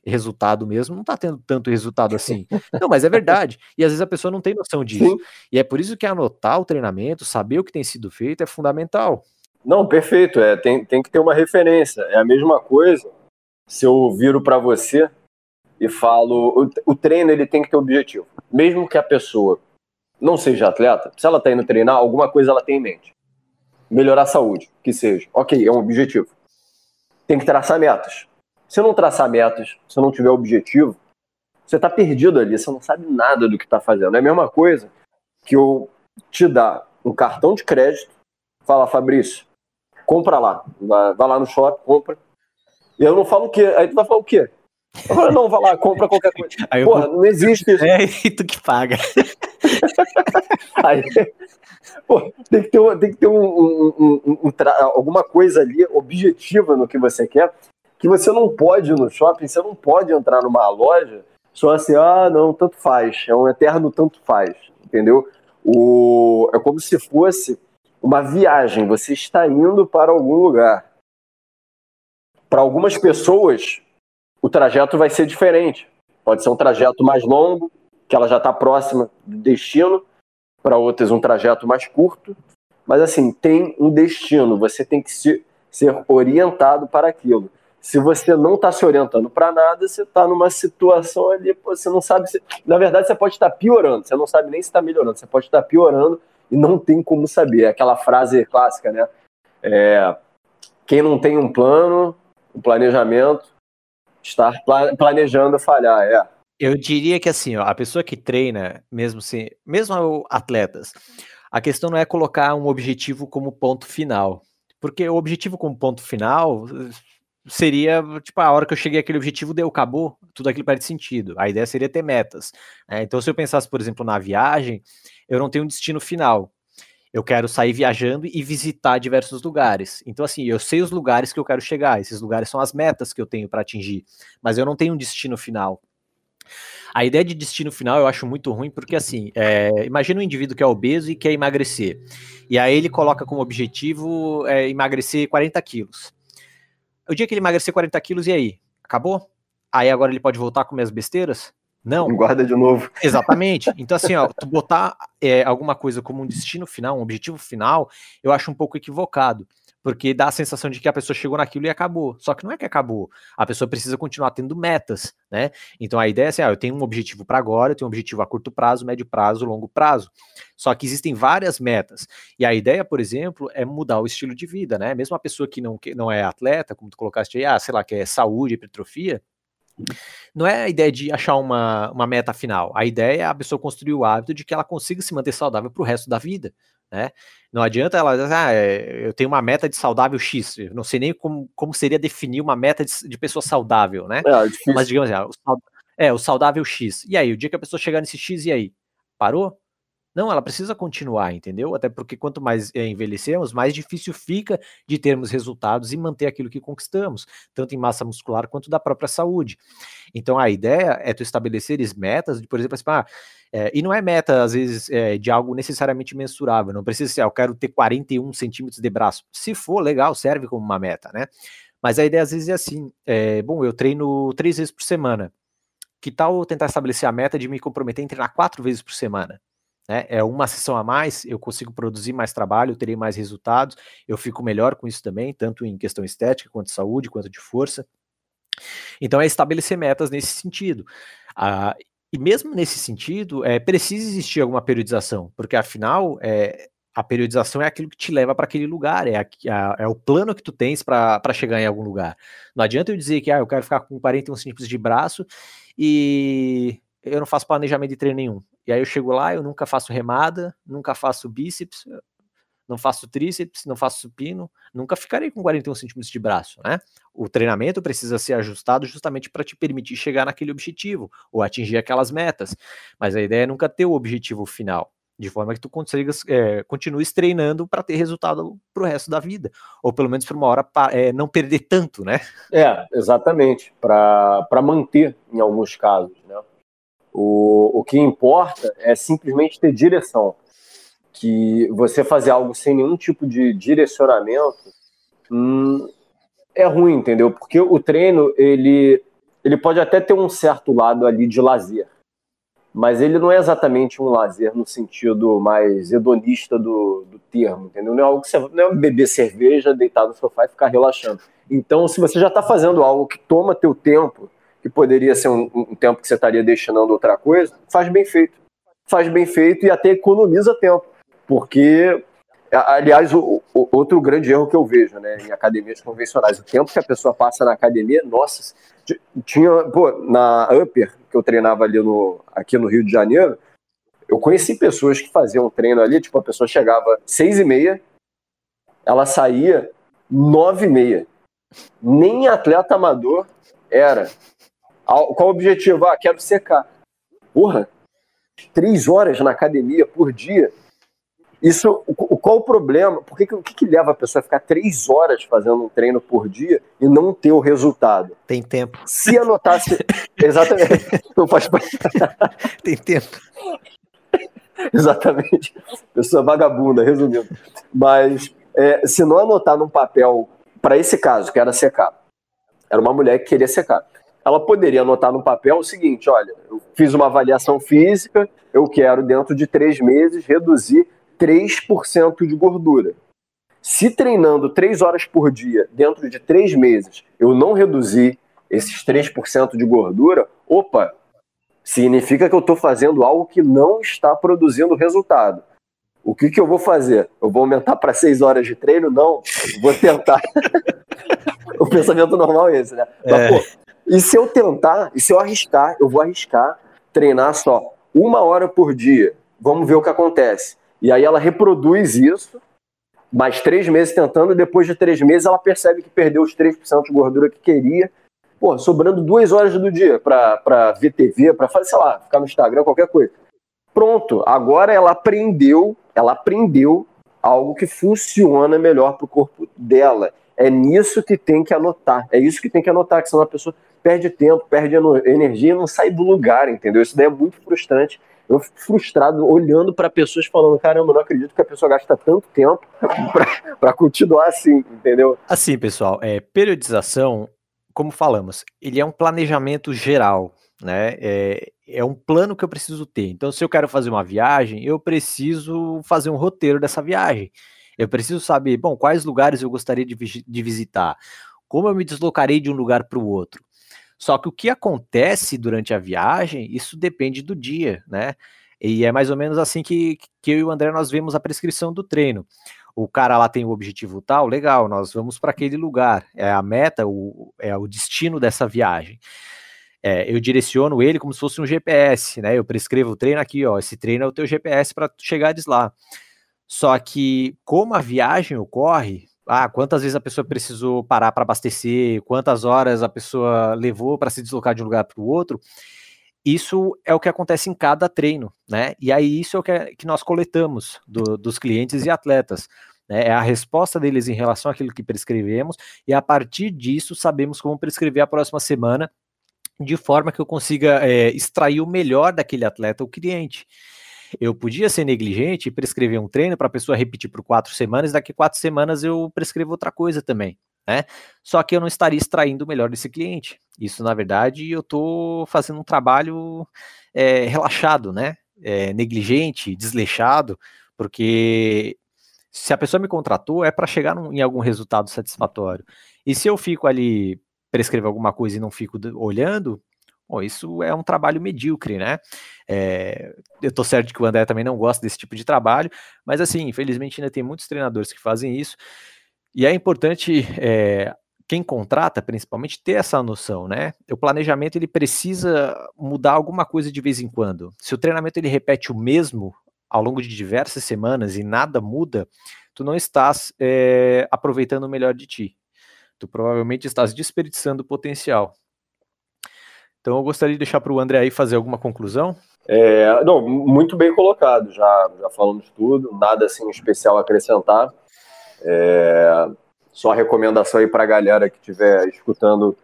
resultado mesmo não tá tendo tanto resultado assim. (laughs) Não, mas é verdade. E às vezes a pessoa não tem noção disso. Sim. E é por isso que anotar o treinamento, saber o que tem sido feito é fundamental. Não, perfeito. É, tem, tem que ter uma referência. É a mesma coisa se eu viro para você e falo, o, o treino ele tem que ter objetivo. Mesmo que a pessoa não seja atleta, se ela está indo treinar, alguma coisa ela tem em mente. Melhorar a saúde, que seja. Ok, é um objetivo. Tem que traçar metas. Se não traçar metas, se não tiver objetivo, você está perdido ali, você não sabe nada do que está fazendo. É a mesma coisa que eu te dar um cartão de crédito, fala, Fabrício, compra lá. Vai, lá no shopping, compra. E eu não falo o quê? Aí tu vai falar o quê? Eu falo, não, vai lá, compra qualquer coisa. Aí Porra, não existe isso. (laughs) É, e tu que paga. (laughs) Aí, pô, tem que ter, tem que ter um, um, um, um alguma coisa ali objetiva no que você quer, que você não pode ir no shopping, você não pode entrar numa loja só assim, ah, não, tanto faz, é um eterno tanto faz, entendeu? O, é como se fosse uma viagem, você está indo para algum lugar. Para algumas pessoas, o trajeto vai ser diferente. Pode ser um trajeto mais longo, que ela já está próxima do destino, para outras um trajeto mais curto, mas assim, tem um destino, você tem que se, ser orientado para aquilo. Se você não está se orientando para nada, você está numa situação ali, você não sabe se. Na verdade, você pode estar piorando, você não sabe nem se está melhorando, você pode estar piorando e não tem como saber. É aquela frase clássica, né? É, quem não tem um plano, um planejamento, estar planejando falhar, é. Eu diria que assim, ó, a pessoa que treina, mesmo se, mesmo atletas, a questão não é colocar um objetivo como ponto final. Porque o objetivo como ponto final seria, tipo, a hora que eu cheguei àquele objetivo, deu, acabou, tudo aquilo perde sentido. A ideia seria ter metas. Né? Então, se eu pensasse, por exemplo, na viagem, eu não tenho um destino final. Eu quero sair viajando e visitar diversos lugares. Então, assim, eu sei os lugares que eu quero chegar, esses lugares são as metas que eu tenho para atingir, mas eu não tenho um destino final. A ideia de destino final eu acho muito ruim, porque assim, é, imagina um indivíduo que é obeso e quer emagrecer. E aí ele coloca como objetivo é, emagrecer 40 quilos. O dia que ele emagrecer 40 quilos, e aí? Acabou? Aí agora ele pode voltar a comer as besteiras? Não. Guarda de novo. (laughs) Exatamente. Então, assim, ó, tu botar é, alguma coisa como um destino final, um objetivo final, eu acho um pouco equivocado porque dá a sensação de que a pessoa chegou naquilo e acabou. Só que não é que acabou. A pessoa precisa continuar tendo metas, né? Então a ideia é assim: ah, eu tenho um objetivo para agora, eu tenho um objetivo a curto prazo, médio prazo, longo prazo. Só que existem várias metas. E a ideia, por exemplo, é mudar o estilo de vida, né? Mesmo a pessoa que não, que não é atleta, como tu colocaste aí, ah, sei lá, que é saúde, hipertrofia, não é a ideia de achar uma, uma meta final. A ideia é a pessoa construir o hábito de que ela consiga se manter saudável para o resto da vida. Né? Não adianta ela dizer, ah, é, eu tenho uma meta de saudável X, eu não sei nem como, como seria definir uma meta de, de pessoa saudável, né? É, Mas digamos assim, ah, o, é, o saudável X. E aí, o dia que a pessoa chegar nesse X, e aí? Parou? Não, ela precisa continuar, entendeu? Até porque quanto mais é, envelhecemos, mais difícil fica de termos resultados e manter aquilo que conquistamos, tanto em massa muscular quanto da própria saúde. Então a ideia é tu estabeleceres metas, de, por exemplo, assim, ah, é, e não é meta, às vezes, é, de algo necessariamente mensurável, não precisa ser, ah, eu quero ter 41 centímetros de braço. Se for, legal, serve como uma meta, né? Mas a ideia às vezes é assim: é, bom, eu treino três vezes por semana. Que tal tentar estabelecer a meta de me comprometer em treinar quatro vezes por semana? Né? É uma sessão a mais, eu consigo produzir mais trabalho, eu terei mais resultados, eu fico melhor com isso também, tanto em questão estética, quanto de saúde, quanto de força. Então é estabelecer metas nesse sentido. Ah, e mesmo nesse sentido, é, precisa existir alguma periodização, porque afinal, é, a periodização é aquilo que te leva para aquele lugar, é, a, a, é, o plano que tu tens para chegar em algum lugar. Não adianta eu dizer que ah, eu quero ficar com 41 centímetros de braço e eu não faço planejamento de treino nenhum. E aí eu chego lá, eu nunca faço remada, nunca faço bíceps, não faço tríceps, não faço supino, nunca ficarei com 41 centímetros de braço, né? O treinamento precisa ser ajustado justamente para te permitir chegar naquele objetivo ou atingir aquelas metas. Mas a ideia é nunca ter o objetivo final, de forma que tu consigas, é, continues treinando para ter resultado para o resto da vida, ou pelo menos para uma hora é, não perder tanto, né? É, exatamente, para manter em alguns casos, né? O, o que importa é simplesmente ter direção. Que você fazer algo sem nenhum tipo de direcionamento hum, é ruim, entendeu? Porque o treino, ele, ele pode até ter um certo lado ali de lazer. Mas ele não é exatamente um lazer no sentido mais hedonista do, do termo, entendeu? Não é algo que você não é beber cerveja, deitar no sofá e ficar relaxando. Então, se você já está fazendo algo que toma teu tempo, que poderia ser um, um tempo que você estaria destinando outra coisa, faz bem feito. Faz bem feito e até economiza tempo. Porque, aliás, o, o, outro grande erro que eu vejo né, em academias convencionais, o tempo que a pessoa passa na academia, nossa, tinha, pô, na Upper, que eu treinava ali no, aqui no Rio de Janeiro, eu conheci pessoas que faziam treino ali, tipo, a pessoa chegava seis e meia, ela saía nove e meia. Nem atleta amador era. Qual o objetivo? Ah, quero secar. Porra, três horas na academia por dia. Isso, qual o problema? Por que, o que, que leva a pessoa a ficar três horas fazendo um treino por dia e não ter o resultado? Tem tempo. Se anotasse. (laughs) Exatamente. Não faz (laughs) Tem tempo. (laughs) Exatamente. Pessoa vagabunda, resumindo. Mas é, se não anotar num papel, para esse caso, que era secar, era uma mulher que queria secar ela poderia anotar no papel o seguinte: olha, eu fiz uma avaliação física, eu quero, dentro de três meses, reduzir 3% de gordura. Se treinando três horas por dia, dentro de três meses, eu não reduzir esses 3% de gordura, opa, significa que eu estou fazendo algo que não está produzindo resultado. O que, que eu vou fazer? Eu vou aumentar para seis horas de treino? Não, vou tentar. (laughs) o pensamento normal é esse, né? Mas, é. pô, e se eu tentar, e se eu arriscar, eu vou arriscar treinar só uma hora por dia. Vamos ver o que acontece. E aí ela reproduz isso, mais três meses tentando, e depois de três meses ela percebe que perdeu os 3% de gordura que queria. Pô, sobrando duas horas do dia para ver TV, para fazer, sei lá, ficar no Instagram, qualquer coisa. Pronto, agora ela aprendeu, ela aprendeu algo que funciona melhor para o corpo dela. É nisso que tem que anotar. É isso que tem que anotar, que senão a pessoa perde tempo, perde energia e não sai do lugar, entendeu? Isso daí é muito frustrante. Eu fico frustrado olhando para pessoas falando: caramba, não acredito que a pessoa gasta tanto tempo (laughs) para continuar assim, entendeu? Assim, pessoal, é, periodização, como falamos, ele é um planejamento geral né? É, é um plano que eu preciso ter. Então, se eu quero fazer uma viagem, eu preciso fazer um roteiro dessa viagem. Eu preciso saber, bom, quais lugares eu gostaria de, de visitar, como eu me deslocarei de um lugar para o outro. Só que o que acontece durante a viagem, isso depende do dia, né? E é mais ou menos assim que, que eu e o André nós vemos a prescrição do treino. O cara lá tem o objetivo tal, legal, nós vamos para aquele lugar. É a meta, o, é o destino dessa viagem é, eu direciono ele como se fosse um GPS, né? Eu prescrevo o treino aqui, ó. Esse treino é o teu GPS para chegares lá. Só que como a viagem ocorre, ah, quantas vezes a pessoa precisou parar para abastecer, quantas horas a pessoa levou para se deslocar de um lugar para o outro, isso é o que acontece em cada treino, né? E aí isso é o que, é, que nós coletamos do, dos clientes e atletas. Né? É a resposta deles em relação àquilo que prescrevemos, e a partir disso sabemos como prescrever a próxima semana de forma que eu consiga é, extrair o melhor daquele atleta, o cliente. Eu podia ser negligente e prescrever um treino para a pessoa repetir por quatro semanas, daqui quatro semanas eu prescrevo outra coisa também, né? Só que eu não estaria extraindo o melhor desse cliente. Isso, na verdade, eu estou fazendo um trabalho é, relaxado, né? É, negligente, desleixado, porque se a pessoa me contratou é para chegar num, em algum resultado satisfatório. E se eu fico ali prescrever alguma coisa e não fico olhando, bom, isso é um trabalho medíocre, né? É, eu tô certo que o André também não gosta desse tipo de trabalho, mas assim, infelizmente ainda tem muitos treinadores que fazem isso, e é importante é, quem contrata, principalmente, ter essa noção, né? O planejamento ele precisa mudar alguma coisa de vez em quando. Se o treinamento ele repete o mesmo ao longo de diversas semanas e nada muda, tu não estás é, aproveitando o melhor de ti tu provavelmente estás desperdiçando potencial. Então eu gostaria de deixar para o André aí fazer alguma conclusão. É, não, muito bem colocado, já, já falamos tudo, nada assim especial a acrescentar. É, só recomendação aí para a galera que estiver escutando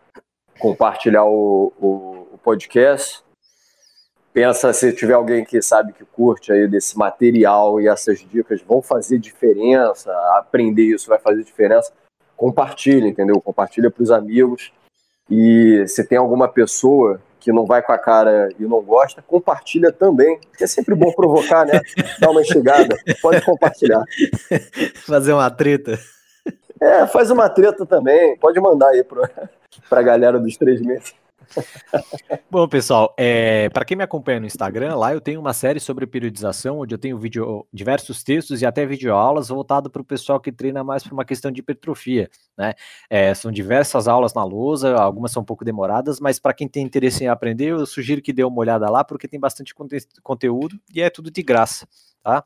compartilhar o, o, o, podcast. Pensa se tiver alguém que sabe que curte aí desse material e essas dicas vão fazer diferença, aprender isso vai fazer diferença compartilha, entendeu? Compartilha para os amigos. E se tem alguma pessoa que não vai com a cara e não gosta, compartilha também. é sempre bom provocar, né? (laughs) Dar uma chegada. Pode compartilhar. (laughs) Fazer uma treta. É, faz uma treta também. Pode mandar aí para a galera dos três meses. Bom, pessoal, é, para quem me acompanha no Instagram, lá eu tenho uma série sobre periodização, onde eu tenho vídeo, diversos textos e até videoaulas voltado para o pessoal que treina mais por uma questão de hipertrofia. Né? É, são diversas aulas na lousa, algumas são um pouco demoradas, mas para quem tem interesse em aprender, eu sugiro que dê uma olhada lá, porque tem bastante conte conteúdo e é tudo de graça. Tá?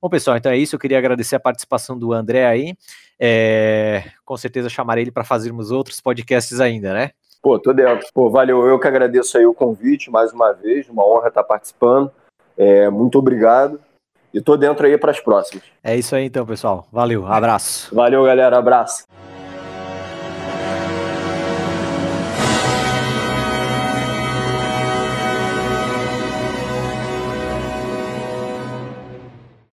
Bom, pessoal, então é isso. Eu queria agradecer a participação do André aí. É, com certeza chamarei ele para fazermos outros podcasts ainda, né? Pô, tô dentro. Pô, valeu. Eu que agradeço aí o convite mais uma vez. Uma honra estar participando. É, muito obrigado. E tô dentro aí para as próximas. É isso aí então, pessoal. Valeu. Abraço. Valeu, galera. Abraço.